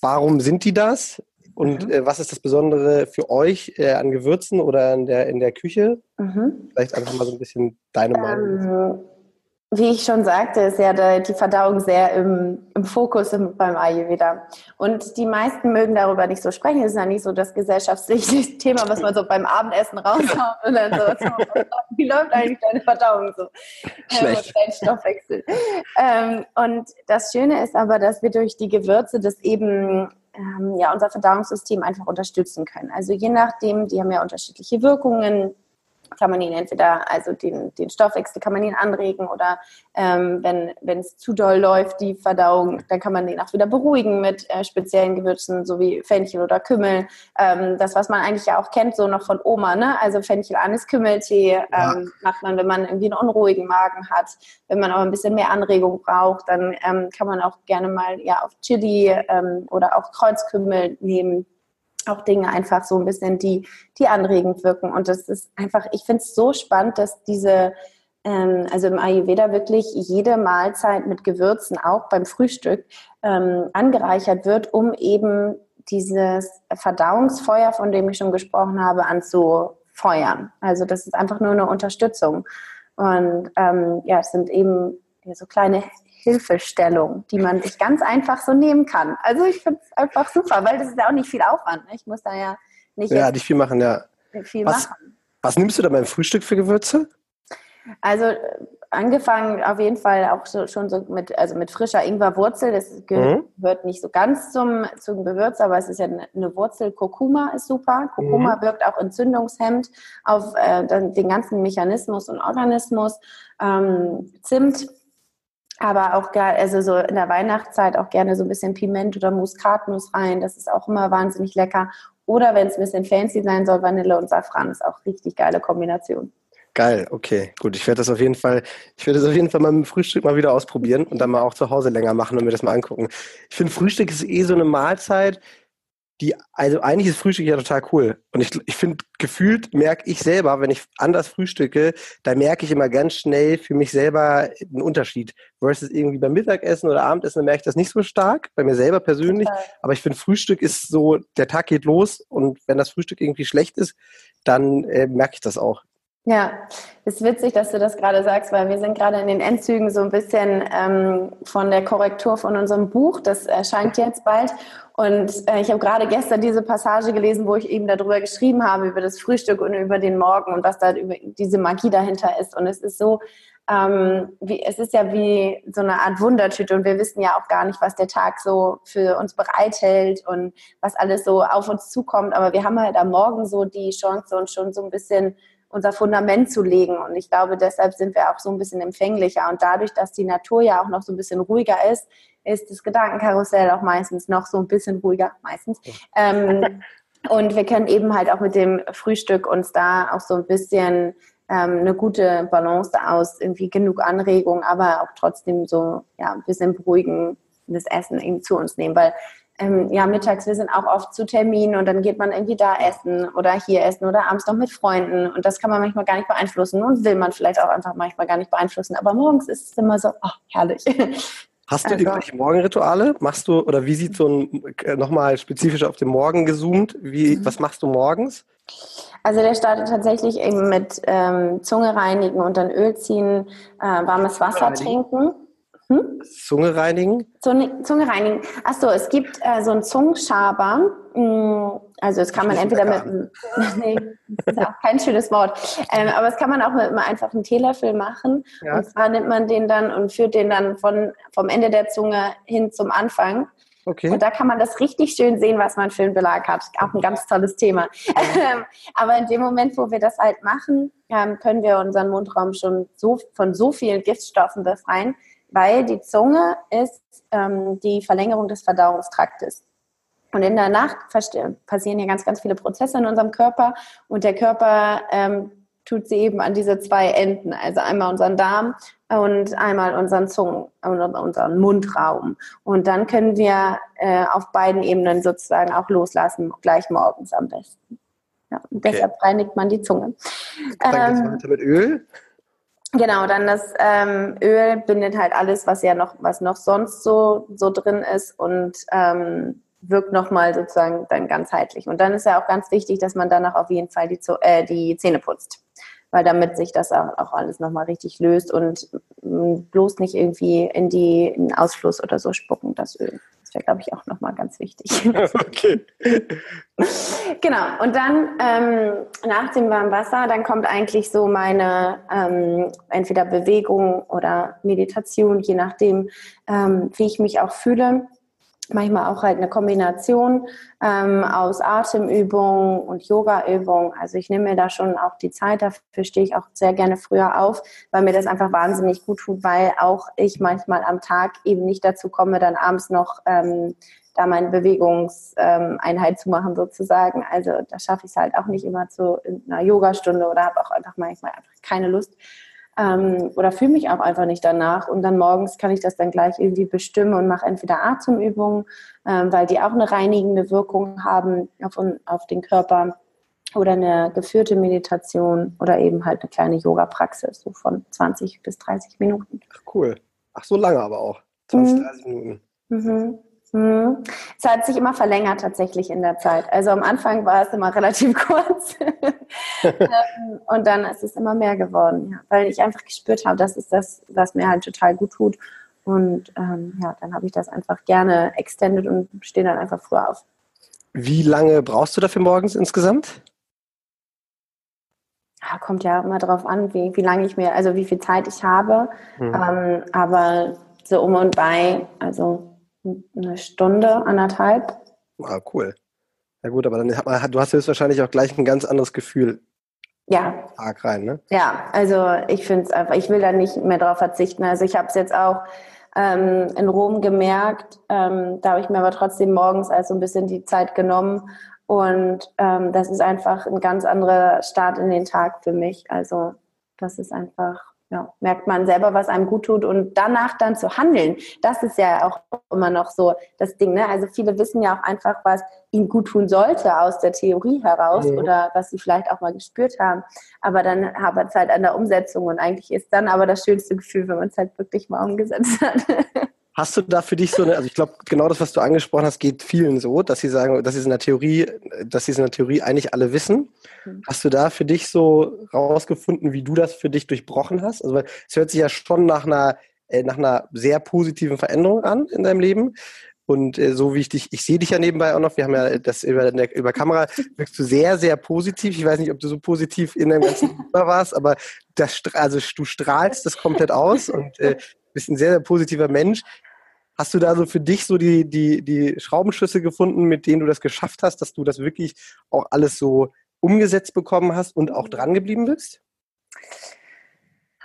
warum sind die das? Und mhm. äh, was ist das Besondere für euch äh, an Gewürzen oder in der, in der Küche? Mhm. Vielleicht einfach mal so ein bisschen deine Meinung. Ähm, wie ich schon sagte, ist ja die Verdauung sehr im, im Fokus im, beim Ayurveda. Und die meisten mögen darüber nicht so sprechen. Es ist ja nicht so das gesellschaftliche Thema, was man so beim Abendessen raushaut und dann so, wie läuft eigentlich deine Verdauung so? Schlecht. dein Stoffwechsel. Ähm, und das Schöne ist aber, dass wir durch die Gewürze das eben ähm, ja, unser Verdauungssystem einfach unterstützen können. Also je nachdem, die haben ja unterschiedliche Wirkungen, kann man ihn entweder, also den, den Stoffwechsel kann man ihn anregen oder ähm, wenn wenn es zu doll läuft, die Verdauung, dann kann man den auch wieder beruhigen mit äh, speziellen Gewürzen, so wie Fenchel oder Kümmel. Ähm, das, was man eigentlich ja auch kennt, so noch von Oma, ne? Also Fenchel, Anis, Kümmeltee ähm, ja. macht man, wenn man irgendwie einen unruhigen Magen hat. Wenn man aber ein bisschen mehr Anregung braucht, dann ähm, kann man auch gerne mal ja auf Chili ähm, oder auch Kreuzkümmel nehmen auch Dinge einfach so ein bisschen, die, die anregend wirken. Und das ist einfach, ich finde es so spannend, dass diese, ähm, also im Ayurveda wirklich jede Mahlzeit mit Gewürzen, auch beim Frühstück, ähm, angereichert wird, um eben dieses Verdauungsfeuer, von dem ich schon gesprochen habe, anzufeuern. Also das ist einfach nur eine Unterstützung. Und ähm, ja, es sind eben so kleine Hilfestellung, die man sich ganz einfach so nehmen kann. Also ich finde es einfach super, weil das ist ja auch nicht viel Aufwand. Ne? Ich muss da ja nicht, ja, nicht viel machen, ja. Viel was, machen. Was nimmst du da beim Frühstück für Gewürze? Also angefangen auf jeden Fall auch so, schon so mit, also mit frischer Ingwerwurzel. Das gehört mhm. nicht so ganz zum, zum Gewürz, aber es ist ja eine Wurzel. Kurkuma ist super. Kurkuma mhm. wirkt auch entzündungshemmend auf äh, den ganzen Mechanismus und Organismus. Ähm, Zimt aber auch also so in der Weihnachtszeit auch gerne so ein bisschen Piment oder Muskatnuss rein. Das ist auch immer wahnsinnig lecker. Oder wenn es ein bisschen fancy sein soll, Vanille und Safran ist auch richtig geile Kombination. Geil, okay, gut. Ich werde das auf jeden Fall, ich werde das auf jeden Fall mal im Frühstück mal wieder ausprobieren und dann mal auch zu Hause länger machen und mir das mal angucken. Ich finde, Frühstück ist eh so eine Mahlzeit, die, also eigentlich ist Frühstück ja total cool. Und ich, ich finde, gefühlt merke ich selber, wenn ich anders frühstücke, da merke ich immer ganz schnell für mich selber einen Unterschied. Versus irgendwie beim Mittagessen oder Abendessen, da merke ich das nicht so stark, bei mir selber persönlich. Total. Aber ich finde, Frühstück ist so, der Tag geht los und wenn das Frühstück irgendwie schlecht ist, dann äh, merke ich das auch. Ja, ist witzig, dass du das gerade sagst, weil wir sind gerade in den Endzügen so ein bisschen ähm, von der Korrektur von unserem Buch. Das erscheint jetzt bald. Und äh, ich habe gerade gestern diese Passage gelesen, wo ich eben darüber geschrieben habe, über das Frühstück und über den Morgen und was da über diese Magie dahinter ist. Und es ist so, ähm, wie, es ist ja wie so eine Art Wundertüte und wir wissen ja auch gar nicht, was der Tag so für uns bereithält und was alles so auf uns zukommt. Aber wir haben halt am Morgen so die Chance, uns schon so ein bisschen unser Fundament zu legen. Und ich glaube, deshalb sind wir auch so ein bisschen empfänglicher. Und dadurch, dass die Natur ja auch noch so ein bisschen ruhiger ist, ist das Gedankenkarussell auch meistens noch so ein bisschen ruhiger, meistens. Ähm, und wir können eben halt auch mit dem Frühstück uns da auch so ein bisschen ähm, eine gute Balance aus, irgendwie genug Anregung, aber auch trotzdem so ja, ein bisschen beruhigen das Essen eben zu uns nehmen, weil ähm, ja, mittags, wir sind auch oft zu Terminen und dann geht man irgendwie da essen oder hier essen oder abends noch mit Freunden und das kann man manchmal gar nicht beeinflussen und will man vielleicht auch einfach manchmal gar nicht beeinflussen, aber morgens ist es immer so, oh, herrlich. Hast du also, irgendwelche Morgenrituale? Machst du, oder wie sieht so ein, äh, nochmal spezifisch auf den Morgen gezoomt, wie, mhm. was machst du morgens? Also der startet tatsächlich eben mit ähm, Zunge reinigen und dann Öl ziehen, äh, warmes Wasser trinken. Hm? Zunge reinigen? Zunge, Zunge reinigen. Achso, es gibt äh, so einen Zungenschaber. Mm, also das kann man entweder mit nee, das ist auch kein schönes Wort. Ähm, aber das kann man auch mit einem einfachen Teelöffel machen. Ja. Und zwar nimmt man den dann und führt den dann von, vom Ende der Zunge hin zum Anfang. Okay. Und da kann man das richtig schön sehen, was man für einen Belag hat. Auch ein ganz tolles Thema. Ähm, aber in dem Moment, wo wir das halt machen, ähm, können wir unseren Mundraum schon so, von so vielen Giftstoffen befreien, weil die Zunge ist ähm, die Verlängerung des Verdauungstraktes. Und in der Nacht passieren ja ganz, ganz viele Prozesse in unserem Körper und der Körper ähm, tut sie eben an diese zwei Enden, also einmal unseren Darm und einmal unseren Zungen, unseren Mundraum. Und dann können wir äh, auf beiden Ebenen sozusagen auch loslassen, gleich morgens am besten. Ja, und okay. deshalb reinigt man die Zunge. Dann ähm, geht's weiter mit Öl. Genau, dann das ähm, Öl bindet halt alles, was ja noch, was noch sonst so, so drin ist und ähm, wirkt nochmal sozusagen dann ganzheitlich. Und dann ist ja auch ganz wichtig, dass man danach auf jeden Fall die, äh, die Zähne putzt. Weil damit sich das auch, auch alles nochmal richtig löst und mh, bloß nicht irgendwie in, die, in den Ausfluss oder so spucken, das Öl wäre, glaube ich, auch nochmal ganz wichtig. Okay. genau. Und dann ähm, nach dem warmen Wasser, dann kommt eigentlich so meine ähm, entweder Bewegung oder Meditation, je nachdem, ähm, wie ich mich auch fühle manchmal auch halt eine Kombination ähm, aus Atemübungen und Yogaübungen. Also ich nehme mir da schon auch die Zeit, dafür stehe ich auch sehr gerne früher auf, weil mir das einfach wahnsinnig gut tut, weil auch ich manchmal am Tag eben nicht dazu komme, dann abends noch ähm, da meine Bewegungseinheit ähm, zu machen sozusagen. Also da schaffe ich es halt auch nicht immer zu einer Yogastunde oder habe auch einfach manchmal einfach keine Lust ähm, oder fühle mich auch einfach nicht danach. Und dann morgens kann ich das dann gleich irgendwie bestimmen und mache entweder Atemübungen, ähm, weil die auch eine reinigende Wirkung haben auf, auf den Körper oder eine geführte Meditation oder eben halt eine kleine Yoga-Praxis, so von 20 bis 30 Minuten. Ach, cool. Ach, so lange aber auch. 20, 30 mhm. Minuten. Mhm. Mhm. Es hat sich immer verlängert tatsächlich in der Zeit. Also am Anfang war es immer relativ kurz ähm, und dann ist es immer mehr geworden, ja, weil ich einfach gespürt habe, das ist das, was mir halt total gut tut. Und ähm, ja, dann habe ich das einfach gerne extended und stehe dann einfach früher auf. Wie lange brauchst du dafür morgens insgesamt? Ja, kommt ja immer darauf an, wie, wie lange ich mir, also wie viel Zeit ich habe. Mhm. Ähm, aber so um und bei, also eine Stunde, anderthalb. Ah, cool. Ja gut, aber dann hat man, du hast jetzt wahrscheinlich auch gleich ein ganz anderes Gefühl. Ja. Tag rein, ne? Ja, also ich finde es einfach, ich will da nicht mehr drauf verzichten. Also ich habe es jetzt auch ähm, in Rom gemerkt. Ähm, da habe ich mir aber trotzdem morgens also ein bisschen die Zeit genommen. Und ähm, das ist einfach ein ganz anderer Start in den Tag für mich. Also das ist einfach ja, merkt man selber, was einem gut tut und danach dann zu handeln. Das ist ja auch immer noch so das Ding. Ne? Also viele wissen ja auch einfach, was ihnen gut tun sollte aus der Theorie heraus mhm. oder was sie vielleicht auch mal gespürt haben. Aber dann hapert es halt an der Umsetzung und eigentlich ist dann aber das schönste Gefühl, wenn man es halt wirklich mal umgesetzt hat. Hast du da für dich so eine, also ich glaube, genau das, was du angesprochen hast, geht vielen so, dass sie sagen, dass sie es in der Theorie, dass sie es in der Theorie eigentlich alle wissen. Mhm. Hast du da für dich so rausgefunden, wie du das für dich durchbrochen hast? Also es hört sich ja schon nach einer, äh, nach einer sehr positiven Veränderung an in deinem Leben. Und äh, so wie ich dich, ich sehe dich ja nebenbei auch noch, wir haben ja das über, über Kamera, wirkst du sehr, sehr positiv. Ich weiß nicht, ob du so positiv in deinem ganzen Leben warst, aber das, also du strahlst das komplett aus und äh, bist ein sehr, sehr positiver Mensch. Hast du da so für dich so die, die, die Schraubenschüsse gefunden, mit denen du das geschafft hast, dass du das wirklich auch alles so umgesetzt bekommen hast und auch dran geblieben bist?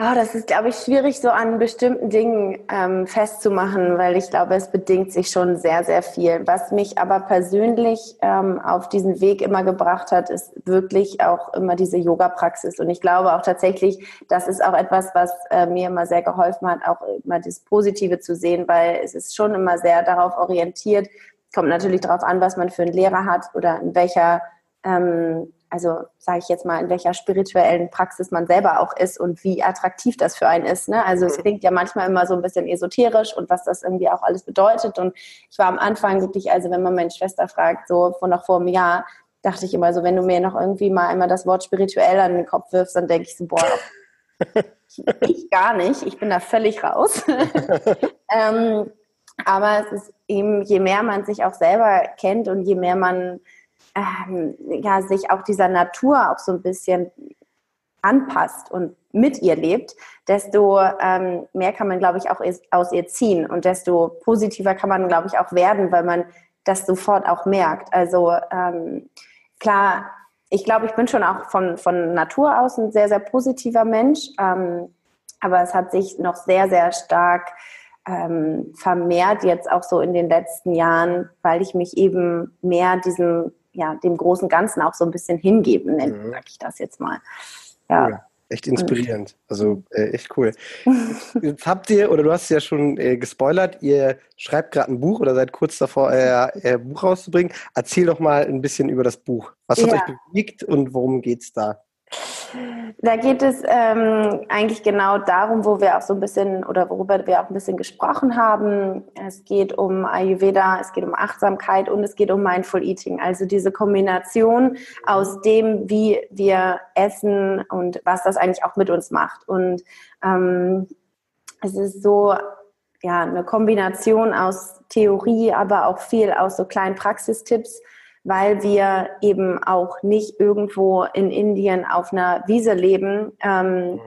Oh, das ist, glaube ich, schwierig so an bestimmten Dingen ähm, festzumachen, weil ich glaube, es bedingt sich schon sehr, sehr viel. Was mich aber persönlich ähm, auf diesen Weg immer gebracht hat, ist wirklich auch immer diese Yoga-Praxis. Und ich glaube auch tatsächlich, das ist auch etwas, was äh, mir immer sehr geholfen hat, auch immer das Positive zu sehen, weil es ist schon immer sehr darauf orientiert. Kommt natürlich darauf an, was man für einen Lehrer hat oder in welcher ähm, also sage ich jetzt mal, in welcher spirituellen Praxis man selber auch ist und wie attraktiv das für einen ist. Ne? Also es mhm. klingt ja manchmal immer so ein bisschen esoterisch und was das irgendwie auch alles bedeutet. Und ich war am Anfang wirklich, also wenn man meine Schwester fragt, so von noch vor einem Jahr, dachte ich immer so, wenn du mir noch irgendwie mal einmal das Wort spirituell an den Kopf wirfst, dann denke ich so, boah, ich gar nicht, ich bin da völlig raus. ähm, aber es ist eben, je mehr man sich auch selber kennt und je mehr man ähm, ja, sich auch dieser Natur auch so ein bisschen anpasst und mit ihr lebt, desto ähm, mehr kann man, glaube ich, auch aus ihr ziehen und desto positiver kann man, glaube ich, auch werden, weil man das sofort auch merkt. Also ähm, klar, ich glaube, ich bin schon auch von, von Natur aus ein sehr, sehr positiver Mensch, ähm, aber es hat sich noch sehr, sehr stark ähm, vermehrt jetzt auch so in den letzten Jahren, weil ich mich eben mehr diesem ja, dem großen Ganzen auch so ein bisschen hingeben, mhm. sag ich das jetzt mal. Ja. Cool. Echt inspirierend. Also äh, echt cool. Jetzt habt ihr, oder du hast ja schon äh, gespoilert, ihr schreibt gerade ein Buch oder seid kurz davor, äh, ein Buch rauszubringen. Erzähl doch mal ein bisschen über das Buch. Was hat ja. euch bewegt und worum geht es da? Da geht es ähm, eigentlich genau darum, wo wir auch so ein bisschen oder worüber wir auch ein bisschen gesprochen haben. Es geht um Ayurveda, es geht um Achtsamkeit und es geht um Mindful Eating. Also diese Kombination aus dem, wie wir essen und was das eigentlich auch mit uns macht. Und ähm, es ist so ja eine Kombination aus Theorie, aber auch viel aus so kleinen Praxistipps weil wir eben auch nicht irgendwo in Indien auf einer Wiese leben. Ähm, mhm.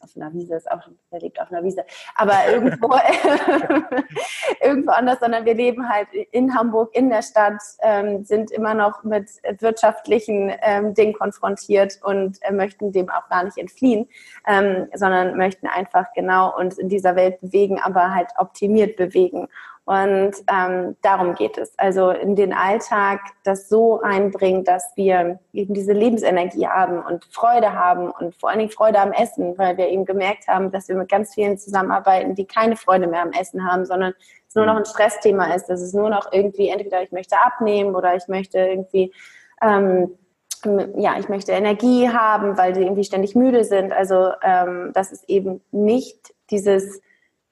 Auf einer Wiese ist auch, wer lebt auf einer Wiese, aber irgendwo, irgendwo anders, sondern wir leben halt in Hamburg, in der Stadt, ähm, sind immer noch mit wirtschaftlichen ähm, Dingen konfrontiert und äh, möchten dem auch gar nicht entfliehen, ähm, sondern möchten einfach genau uns in dieser Welt bewegen, aber halt optimiert bewegen. Und ähm, darum geht es. Also in den Alltag das so einbringen, dass wir eben diese Lebensenergie haben und Freude haben und vor allen Dingen Freude am Essen, weil wir eben gemerkt haben, dass wir mit ganz vielen zusammenarbeiten, die keine Freude mehr am Essen haben, sondern es nur noch ein Stressthema ist. dass es nur noch irgendwie entweder ich möchte abnehmen oder ich möchte irgendwie ähm, ja, ich möchte Energie haben, weil sie irgendwie ständig müde sind. Also ähm, das ist eben nicht dieses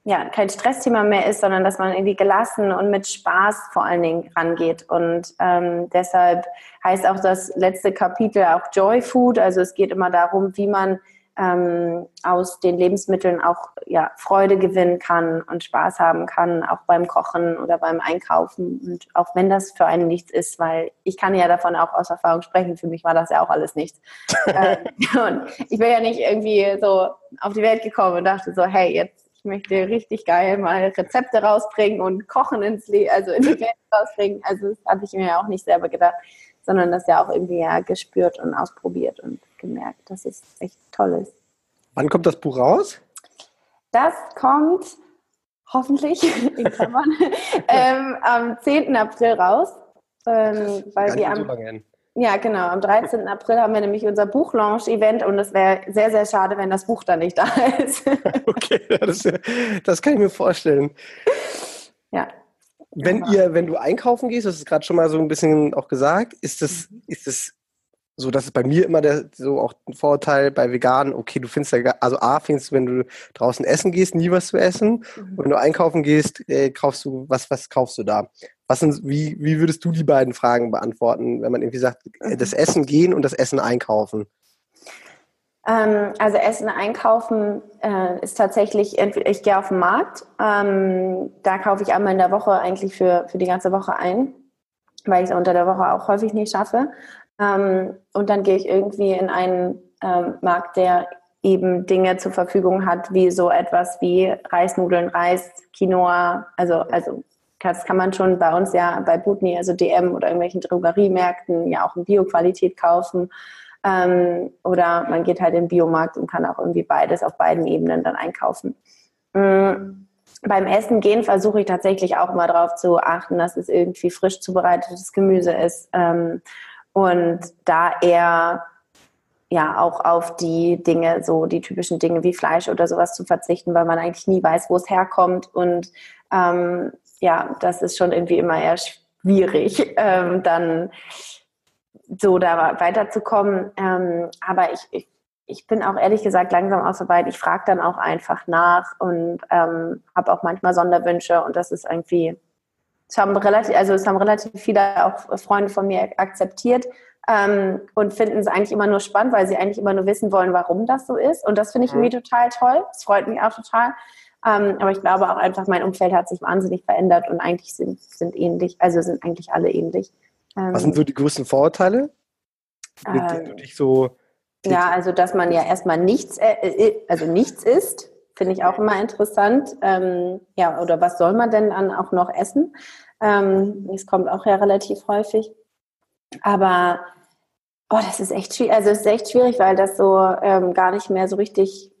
ja, kein Stressthema mehr ist, sondern dass man irgendwie gelassen und mit Spaß vor allen Dingen rangeht. Und ähm, deshalb heißt auch das letzte Kapitel auch Joy Food. Also es geht immer darum, wie man ähm, aus den Lebensmitteln auch ja, Freude gewinnen kann und Spaß haben kann, auch beim Kochen oder beim Einkaufen. Und auch wenn das für einen nichts ist, weil ich kann ja davon auch aus Erfahrung sprechen, für mich war das ja auch alles nichts. ähm, und ich bin ja nicht irgendwie so auf die Welt gekommen und dachte so, hey, jetzt ich möchte richtig geil mal Rezepte rausbringen und Kochen ins Le also in die Welt rausbringen. Also das hatte ich mir ja auch nicht selber gedacht, sondern das ja auch irgendwie ja gespürt und ausprobiert und gemerkt, dass es echt toll ist. Wann kommt das Buch raus? Das kommt hoffentlich in Klammern ähm, am 10. April raus. Ähm, weil wir am, so ja, genau. Am 13. April haben wir nämlich unser Buchlaunch-Event und es wäre sehr, sehr schade, wenn das Buch dann nicht da ist. okay, das, das, kann ich mir vorstellen. Ja. Wenn ihr, wenn du einkaufen gehst, das ist gerade schon mal so ein bisschen auch gesagt, ist das, mhm. ist das so, das ist bei mir immer der, so auch ein Vorurteil bei Veganen, okay, du findest ja, also A, findest du, wenn du draußen essen gehst, nie was zu essen. Mhm. Und wenn du einkaufen gehst, äh, kaufst du, was, was kaufst du da? Was sind, wie, wie würdest du die beiden Fragen beantworten, wenn man irgendwie sagt, äh, das mhm. Essen gehen und das Essen einkaufen? Ähm, also Essen einkaufen äh, ist tatsächlich, ich gehe auf den Markt, ähm, da kaufe ich einmal in der Woche eigentlich für, für die ganze Woche ein, weil ich es unter der Woche auch häufig nicht schaffe. Ähm, und dann gehe ich irgendwie in einen ähm, Markt, der eben Dinge zur Verfügung hat, wie so etwas wie Reisnudeln, Reis, Quinoa, also, also das kann man schon bei uns ja bei Butni, also DM oder irgendwelchen Drogeriemärkten ja auch in Bioqualität kaufen. Ähm, oder man geht halt in den Biomarkt und kann auch irgendwie beides auf beiden Ebenen dann einkaufen. Mhm. Beim Essen gehen versuche ich tatsächlich auch mal darauf zu achten, dass es irgendwie frisch zubereitetes Gemüse ist. Ähm, und da eher ja auch auf die Dinge, so die typischen Dinge wie Fleisch oder sowas zu verzichten, weil man eigentlich nie weiß, wo es herkommt. Und ähm, ja, das ist schon irgendwie immer eher schwierig, ähm, dann so da weiterzukommen. Ähm, aber ich, ich, ich bin auch ehrlich gesagt langsam auch so weit, ich frage dann auch einfach nach und ähm, habe auch manchmal Sonderwünsche und das ist irgendwie es haben relativ, also es haben relativ viele auch Freunde von mir akzeptiert ähm, und finden es eigentlich immer nur spannend, weil sie eigentlich immer nur wissen wollen, warum das so ist. Und das finde ich mhm. irgendwie total toll. Das freut mich auch total. Ähm, aber ich glaube auch einfach, mein Umfeld hat sich wahnsinnig verändert und eigentlich sind, sind ähnlich, also sind eigentlich alle ähnlich. Ähm, Was sind so die größten Vorurteile? Mit denen du dich so ja, also dass man ja erstmal nichts, äh, äh also nichts isst, Finde ich auch immer interessant. Ähm, ja, oder was soll man denn dann auch noch essen? Ähm, das kommt auch ja relativ häufig. Aber oh, das ist echt schwierig. Also es ist echt schwierig, weil das so ähm, gar nicht mehr so richtig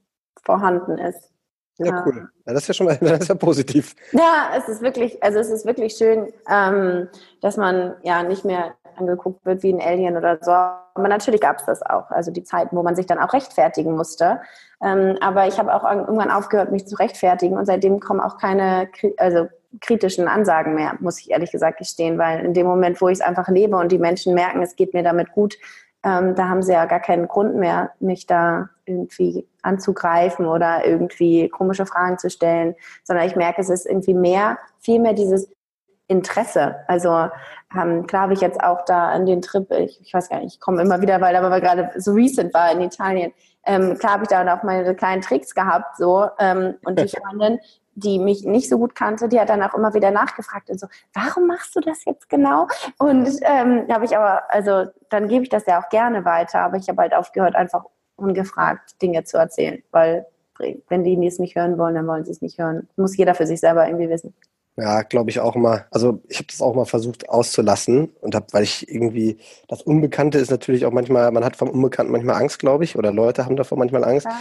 vorhanden ist. Ja, cool. Ja, das ist ja schon mal das ist ja positiv. Ja, es ist wirklich, also es ist wirklich schön, ähm, dass man ja nicht mehr angeguckt wird wie ein Alien oder so. Aber natürlich gab es das auch. Also die Zeiten, wo man sich dann auch rechtfertigen musste. Ähm, aber ich habe auch irgendwann aufgehört, mich zu rechtfertigen und seitdem kommen auch keine also kritischen Ansagen mehr, muss ich ehrlich gesagt gestehen, weil in dem Moment, wo ich es einfach lebe und die Menschen merken, es geht mir damit gut, ähm, da haben sie ja gar keinen Grund mehr, mich da irgendwie anzugreifen oder irgendwie komische Fragen zu stellen, sondern ich merke, es ist irgendwie mehr, viel mehr dieses Interesse. Also ähm, klar habe ich jetzt auch da an den Trip, ich, ich weiß gar nicht, ich komme immer wieder, weil aber gerade so recent war in Italien, ähm, klar habe ich da auch meine kleinen Tricks gehabt, so ähm, und die Freundin, die mich nicht so gut kannte, die hat dann auch immer wieder nachgefragt und so, warum machst du das jetzt genau? Und ähm, habe ich aber, also dann gebe ich das ja auch gerne weiter, aber ich habe halt aufgehört, einfach ungefragt Dinge zu erzählen, weil wenn die es nicht hören wollen, dann wollen sie es nicht hören. Muss jeder für sich selber irgendwie wissen. Ja, glaube ich auch mal. Also ich habe das auch mal versucht auszulassen und habe, weil ich irgendwie das Unbekannte ist natürlich auch manchmal, man hat vom Unbekannten manchmal Angst, glaube ich, oder Leute haben davor manchmal Angst. Ja,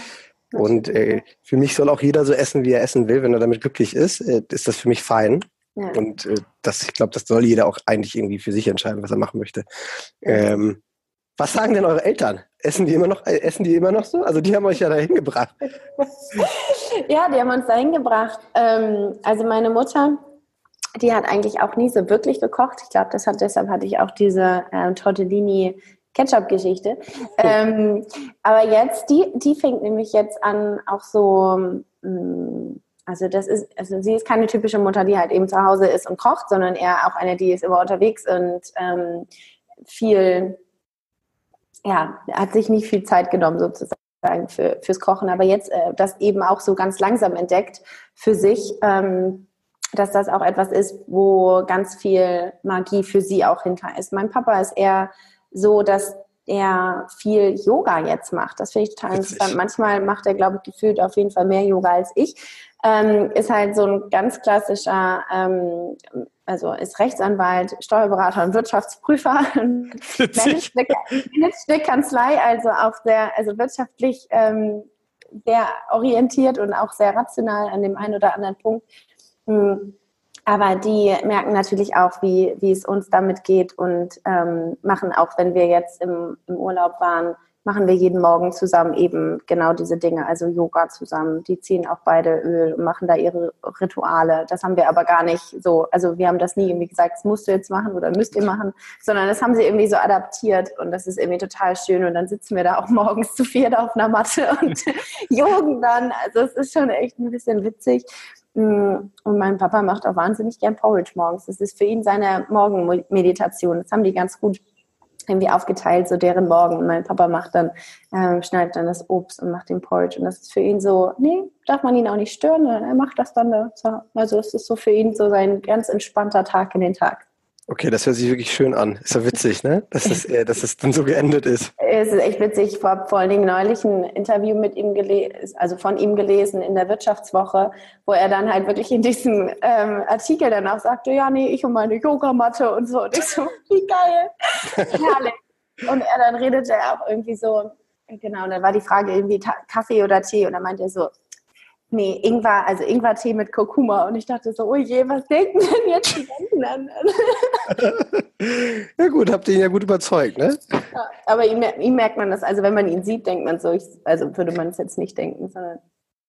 und äh, für mich soll auch jeder so essen, wie er essen will. Wenn er damit glücklich ist, äh, ist das für mich fein. Ja. Und äh, das, ich glaube, das soll jeder auch eigentlich irgendwie für sich entscheiden, was er machen möchte. Ähm, was sagen denn eure Eltern? Essen die immer noch, äh, essen die immer noch so? Also die haben euch ja dahin gebracht. ja, die haben uns dahin gebracht. Ähm, also meine Mutter, die hat eigentlich auch nie so wirklich gekocht. Ich glaube, deshalb hatte ich auch diese ähm, Tortellini Ketchup-Geschichte. Ähm, aber jetzt, die, die fängt nämlich jetzt an, auch so, mm, also das ist, also sie ist keine typische Mutter, die halt eben zu Hause ist und kocht, sondern eher auch eine, die ist immer unterwegs und ähm, viel, ja, hat sich nicht viel Zeit genommen sozusagen sozusagen für, fürs Kochen, aber jetzt äh, das eben auch so ganz langsam entdeckt für sich, ähm, dass das auch etwas ist, wo ganz viel Magie für sie auch hinter ist. Mein Papa ist eher so, dass er viel Yoga jetzt macht. Das finde ich total interessant. Manchmal macht er, glaube ich, gefühlt auf jeden Fall mehr Yoga als ich. Ähm, ist halt so ein ganz klassischer, ähm, also ist Rechtsanwalt, Steuerberater und Wirtschaftsprüfer. managt eine Kanzlei, also auch sehr, also wirtschaftlich ähm, sehr orientiert und auch sehr rational an dem einen oder anderen Punkt. Mhm aber die merken natürlich auch, wie, wie es uns damit geht und ähm, machen auch, wenn wir jetzt im, im Urlaub waren, machen wir jeden Morgen zusammen eben genau diese Dinge, also Yoga zusammen. Die ziehen auch beide Öl und machen da ihre Rituale. Das haben wir aber gar nicht so, also wir haben das nie irgendwie gesagt, das musst du jetzt machen oder müsst ihr machen, sondern das haben sie irgendwie so adaptiert und das ist irgendwie total schön und dann sitzen wir da auch morgens zu viert auf einer Matte und jogen dann. Also es ist schon echt ein bisschen witzig. Mm, und mein Papa macht auch wahnsinnig gern Porridge morgens. Das ist für ihn seine Morgenmeditation. Das haben die ganz gut irgendwie aufgeteilt, so deren Morgen. Und mein Papa macht dann, ähm, schneidet dann das Obst und macht den Porridge. Und das ist für ihn so, nee, darf man ihn auch nicht stören. Er macht das dann da. Also es ist so für ihn so sein ganz entspannter Tag in den Tag. Okay, das hört sich wirklich schön an. Ist ja witzig, ne? Dass das, äh, dass das dann so geendet ist. Es ist echt witzig. Ich habe vor allen Dingen neulich ein Interview mit ihm gelesen, also von ihm gelesen in der Wirtschaftswoche, wo er dann halt wirklich in diesem ähm, Artikel dann auch sagte, ja, nee, ich und meine Yogamatte und so. Und ich so, wie geil. Herrlich. Und er dann redete er auch irgendwie so, genau, und dann war die Frage irgendwie Kaffee oder Tee und dann meinte er so, Nee, Ingwer, also Ingwer-Tee mit Kurkuma. Und ich dachte so, oh je, was denken denn jetzt die ganzen anderen? ja gut, habt ihr ihn ja gut überzeugt, ne? Ja, aber ihm, ihm, merkt man das, also wenn man ihn sieht, denkt man so, ich, also würde man es jetzt nicht denken, sondern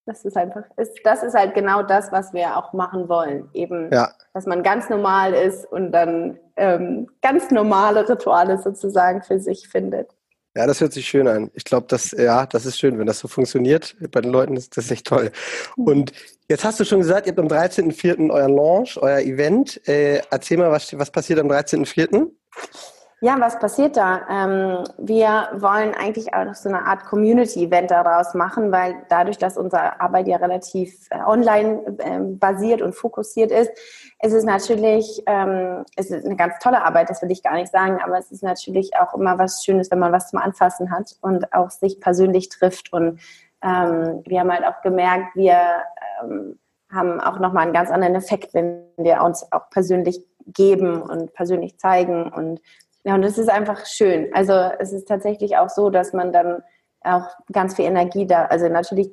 das ist einfach, ist, das ist halt genau das, was wir auch machen wollen. Eben, ja. dass man ganz normal ist und dann ähm, ganz normale Rituale sozusagen für sich findet. Ja, das hört sich schön an. Ich glaube, das, ja, das ist schön, wenn das so funktioniert. Bei den Leuten ist das echt toll. Und jetzt hast du schon gesagt, ihr habt am 13.04. euer Launch, euer Event. Äh, erzähl mal, was, was passiert am 13.04.? Ja, was passiert da? Ähm, wir wollen eigentlich auch so eine Art Community-Event daraus machen, weil dadurch, dass unsere Arbeit ja relativ äh, online äh, basiert und fokussiert ist, ist es natürlich, ähm, es ist eine ganz tolle Arbeit, das will ich gar nicht sagen, aber es ist natürlich auch immer was Schönes, wenn man was zum Anfassen hat und auch sich persönlich trifft. Und ähm, wir haben halt auch gemerkt, wir ähm, haben auch nochmal einen ganz anderen Effekt, wenn wir uns auch persönlich geben und persönlich zeigen und ja, und es ist einfach schön. Also es ist tatsächlich auch so, dass man dann auch ganz viel Energie da, also natürlich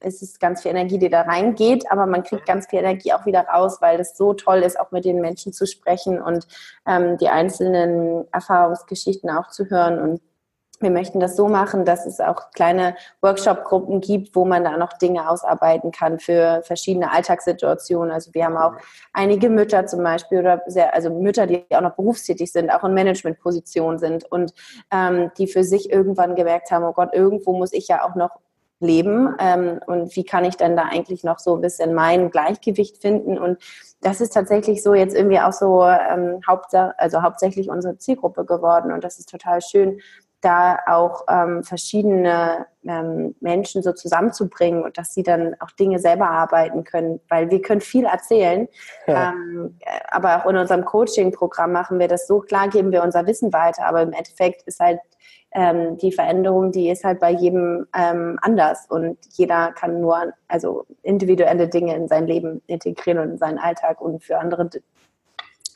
ist es ganz viel Energie, die da reingeht, aber man kriegt ganz viel Energie auch wieder raus, weil es so toll ist, auch mit den Menschen zu sprechen und ähm, die einzelnen Erfahrungsgeschichten auch zu hören und wir möchten das so machen, dass es auch kleine Workshop-Gruppen gibt, wo man da noch Dinge ausarbeiten kann für verschiedene Alltagssituationen. Also wir haben auch einige Mütter zum Beispiel oder sehr, also Mütter, die auch noch berufstätig sind, auch in Managementpositionen sind und ähm, die für sich irgendwann gemerkt haben, oh Gott, irgendwo muss ich ja auch noch leben. Ähm, und wie kann ich denn da eigentlich noch so ein bisschen mein Gleichgewicht finden? Und das ist tatsächlich so jetzt irgendwie auch so ähm, hauptsächlich, also hauptsächlich unsere Zielgruppe geworden. Und das ist total schön, da auch ähm, verschiedene ähm, Menschen so zusammenzubringen und dass sie dann auch Dinge selber arbeiten können, weil wir können viel erzählen, ja. ähm, aber auch in unserem Coaching-Programm machen wir das so, klar geben wir unser Wissen weiter, aber im Endeffekt ist halt ähm, die Veränderung, die ist halt bei jedem ähm, anders und jeder kann nur also individuelle Dinge in sein Leben integrieren und in seinen Alltag und für andere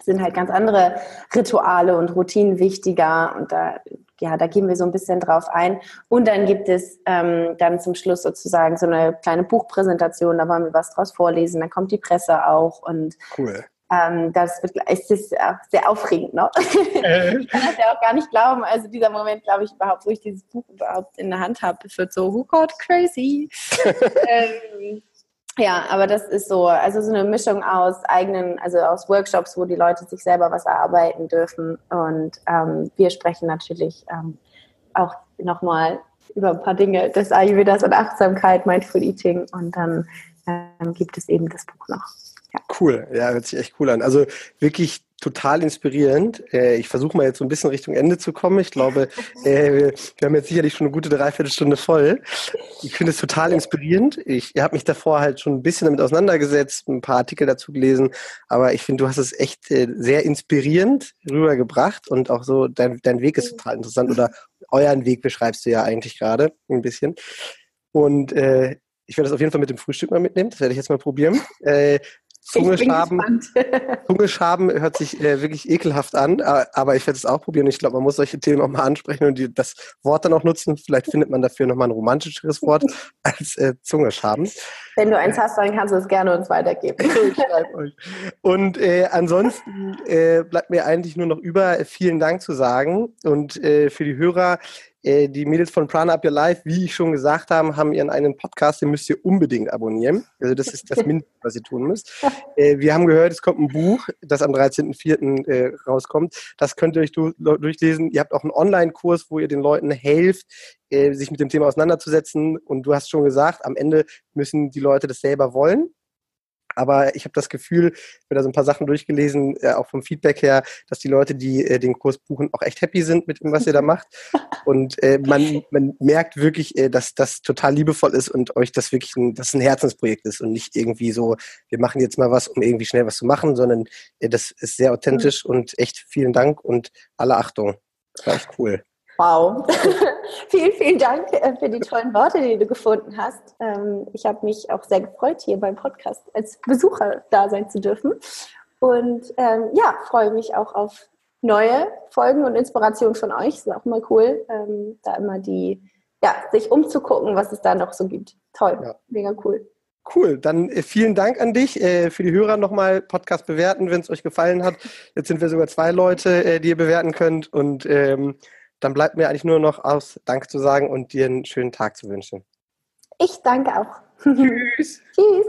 sind halt ganz andere Rituale und Routinen wichtiger und da ja, da gehen wir so ein bisschen drauf ein. Und dann gibt es ähm, dann zum Schluss sozusagen so eine kleine Buchpräsentation, da wollen wir was draus vorlesen, dann kommt die Presse auch und cool. Ähm, das wird, es ist auch sehr aufregend noch. Äh. ich kann das ja auch gar nicht glauben. Also dieser Moment, glaube ich, überhaupt, wo ich dieses Buch überhaupt in der Hand habe, wird so, who got crazy? ähm, ja, aber das ist so, also so eine Mischung aus eigenen, also aus Workshops, wo die Leute sich selber was erarbeiten dürfen. Und ähm, wir sprechen natürlich ähm, auch nochmal über ein paar Dinge des Ayurvedas und Achtsamkeit, Mindful Eating. Und dann ähm, gibt es eben das Buch noch. Ja. Cool, ja, hört sich echt cool an. Also wirklich total inspirierend. Äh, ich versuche mal jetzt so ein bisschen Richtung Ende zu kommen. Ich glaube, äh, wir haben jetzt sicherlich schon eine gute Dreiviertelstunde voll. Ich finde es total inspirierend. Ich habe mich davor halt schon ein bisschen damit auseinandergesetzt, ein paar Artikel dazu gelesen, aber ich finde, du hast es echt äh, sehr inspirierend rübergebracht und auch so, dein, dein Weg ist total interessant oder euren Weg beschreibst du ja eigentlich gerade ein bisschen. Und äh, ich werde das auf jeden Fall mit dem Frühstück mal mitnehmen. Das werde ich jetzt mal probieren. Äh, Zungeschaben, Zungeschaben hört sich äh, wirklich ekelhaft an, aber ich werde es auch probieren. Ich glaube, man muss solche Themen auch mal ansprechen und die, das Wort dann auch nutzen. Vielleicht findet man dafür nochmal ein romantischeres Wort als äh, Zungeschaben. Wenn du eins hast, dann kannst du es gerne uns weitergeben. Und äh, ansonsten äh, bleibt mir eigentlich nur noch über vielen Dank zu sagen und äh, für die Hörer äh, die Mädels von Prana Up Your Life, wie ich schon gesagt habe, haben ihren einen Podcast, den müsst ihr unbedingt abonnieren. Also das ist das Mindeste, was ihr tun müsst. Äh, wir haben gehört, es kommt ein Buch, das am 13.04. Äh, rauskommt. Das könnt ihr euch durchlesen. Ihr habt auch einen Online-Kurs, wo ihr den Leuten helft, sich mit dem Thema auseinanderzusetzen. Und du hast schon gesagt, am Ende müssen die Leute das selber wollen. Aber ich habe das Gefühl, ich habe da so ein paar Sachen durchgelesen, äh, auch vom Feedback her, dass die Leute, die äh, den Kurs buchen, auch echt happy sind mit dem, was ihr da macht. Und äh, man, man merkt wirklich, äh, dass das total liebevoll ist und euch das wirklich ein, das ein Herzensprojekt ist und nicht irgendwie so, wir machen jetzt mal was, um irgendwie schnell was zu machen, sondern äh, das ist sehr authentisch mhm. und echt vielen Dank und alle Achtung. Das war echt cool. Wow. vielen, vielen Dank äh, für die tollen Worte, die du gefunden hast. Ähm, ich habe mich auch sehr gefreut, hier beim Podcast als Besucher da sein zu dürfen. Und ähm, ja, freue mich auch auf neue Folgen und Inspirationen von euch. Ist auch immer cool, ähm, da immer die, ja, sich umzugucken, was es da noch so gibt. Toll, ja. mega cool. Cool, dann äh, vielen Dank an dich. Äh, für die Hörer nochmal Podcast bewerten, wenn es euch gefallen hat. Jetzt sind wir sogar zwei Leute, äh, die ihr bewerten könnt. Und ähm, dann bleibt mir eigentlich nur noch aus Danke zu sagen und dir einen schönen Tag zu wünschen. Ich danke auch. Tschüss. Tschüss.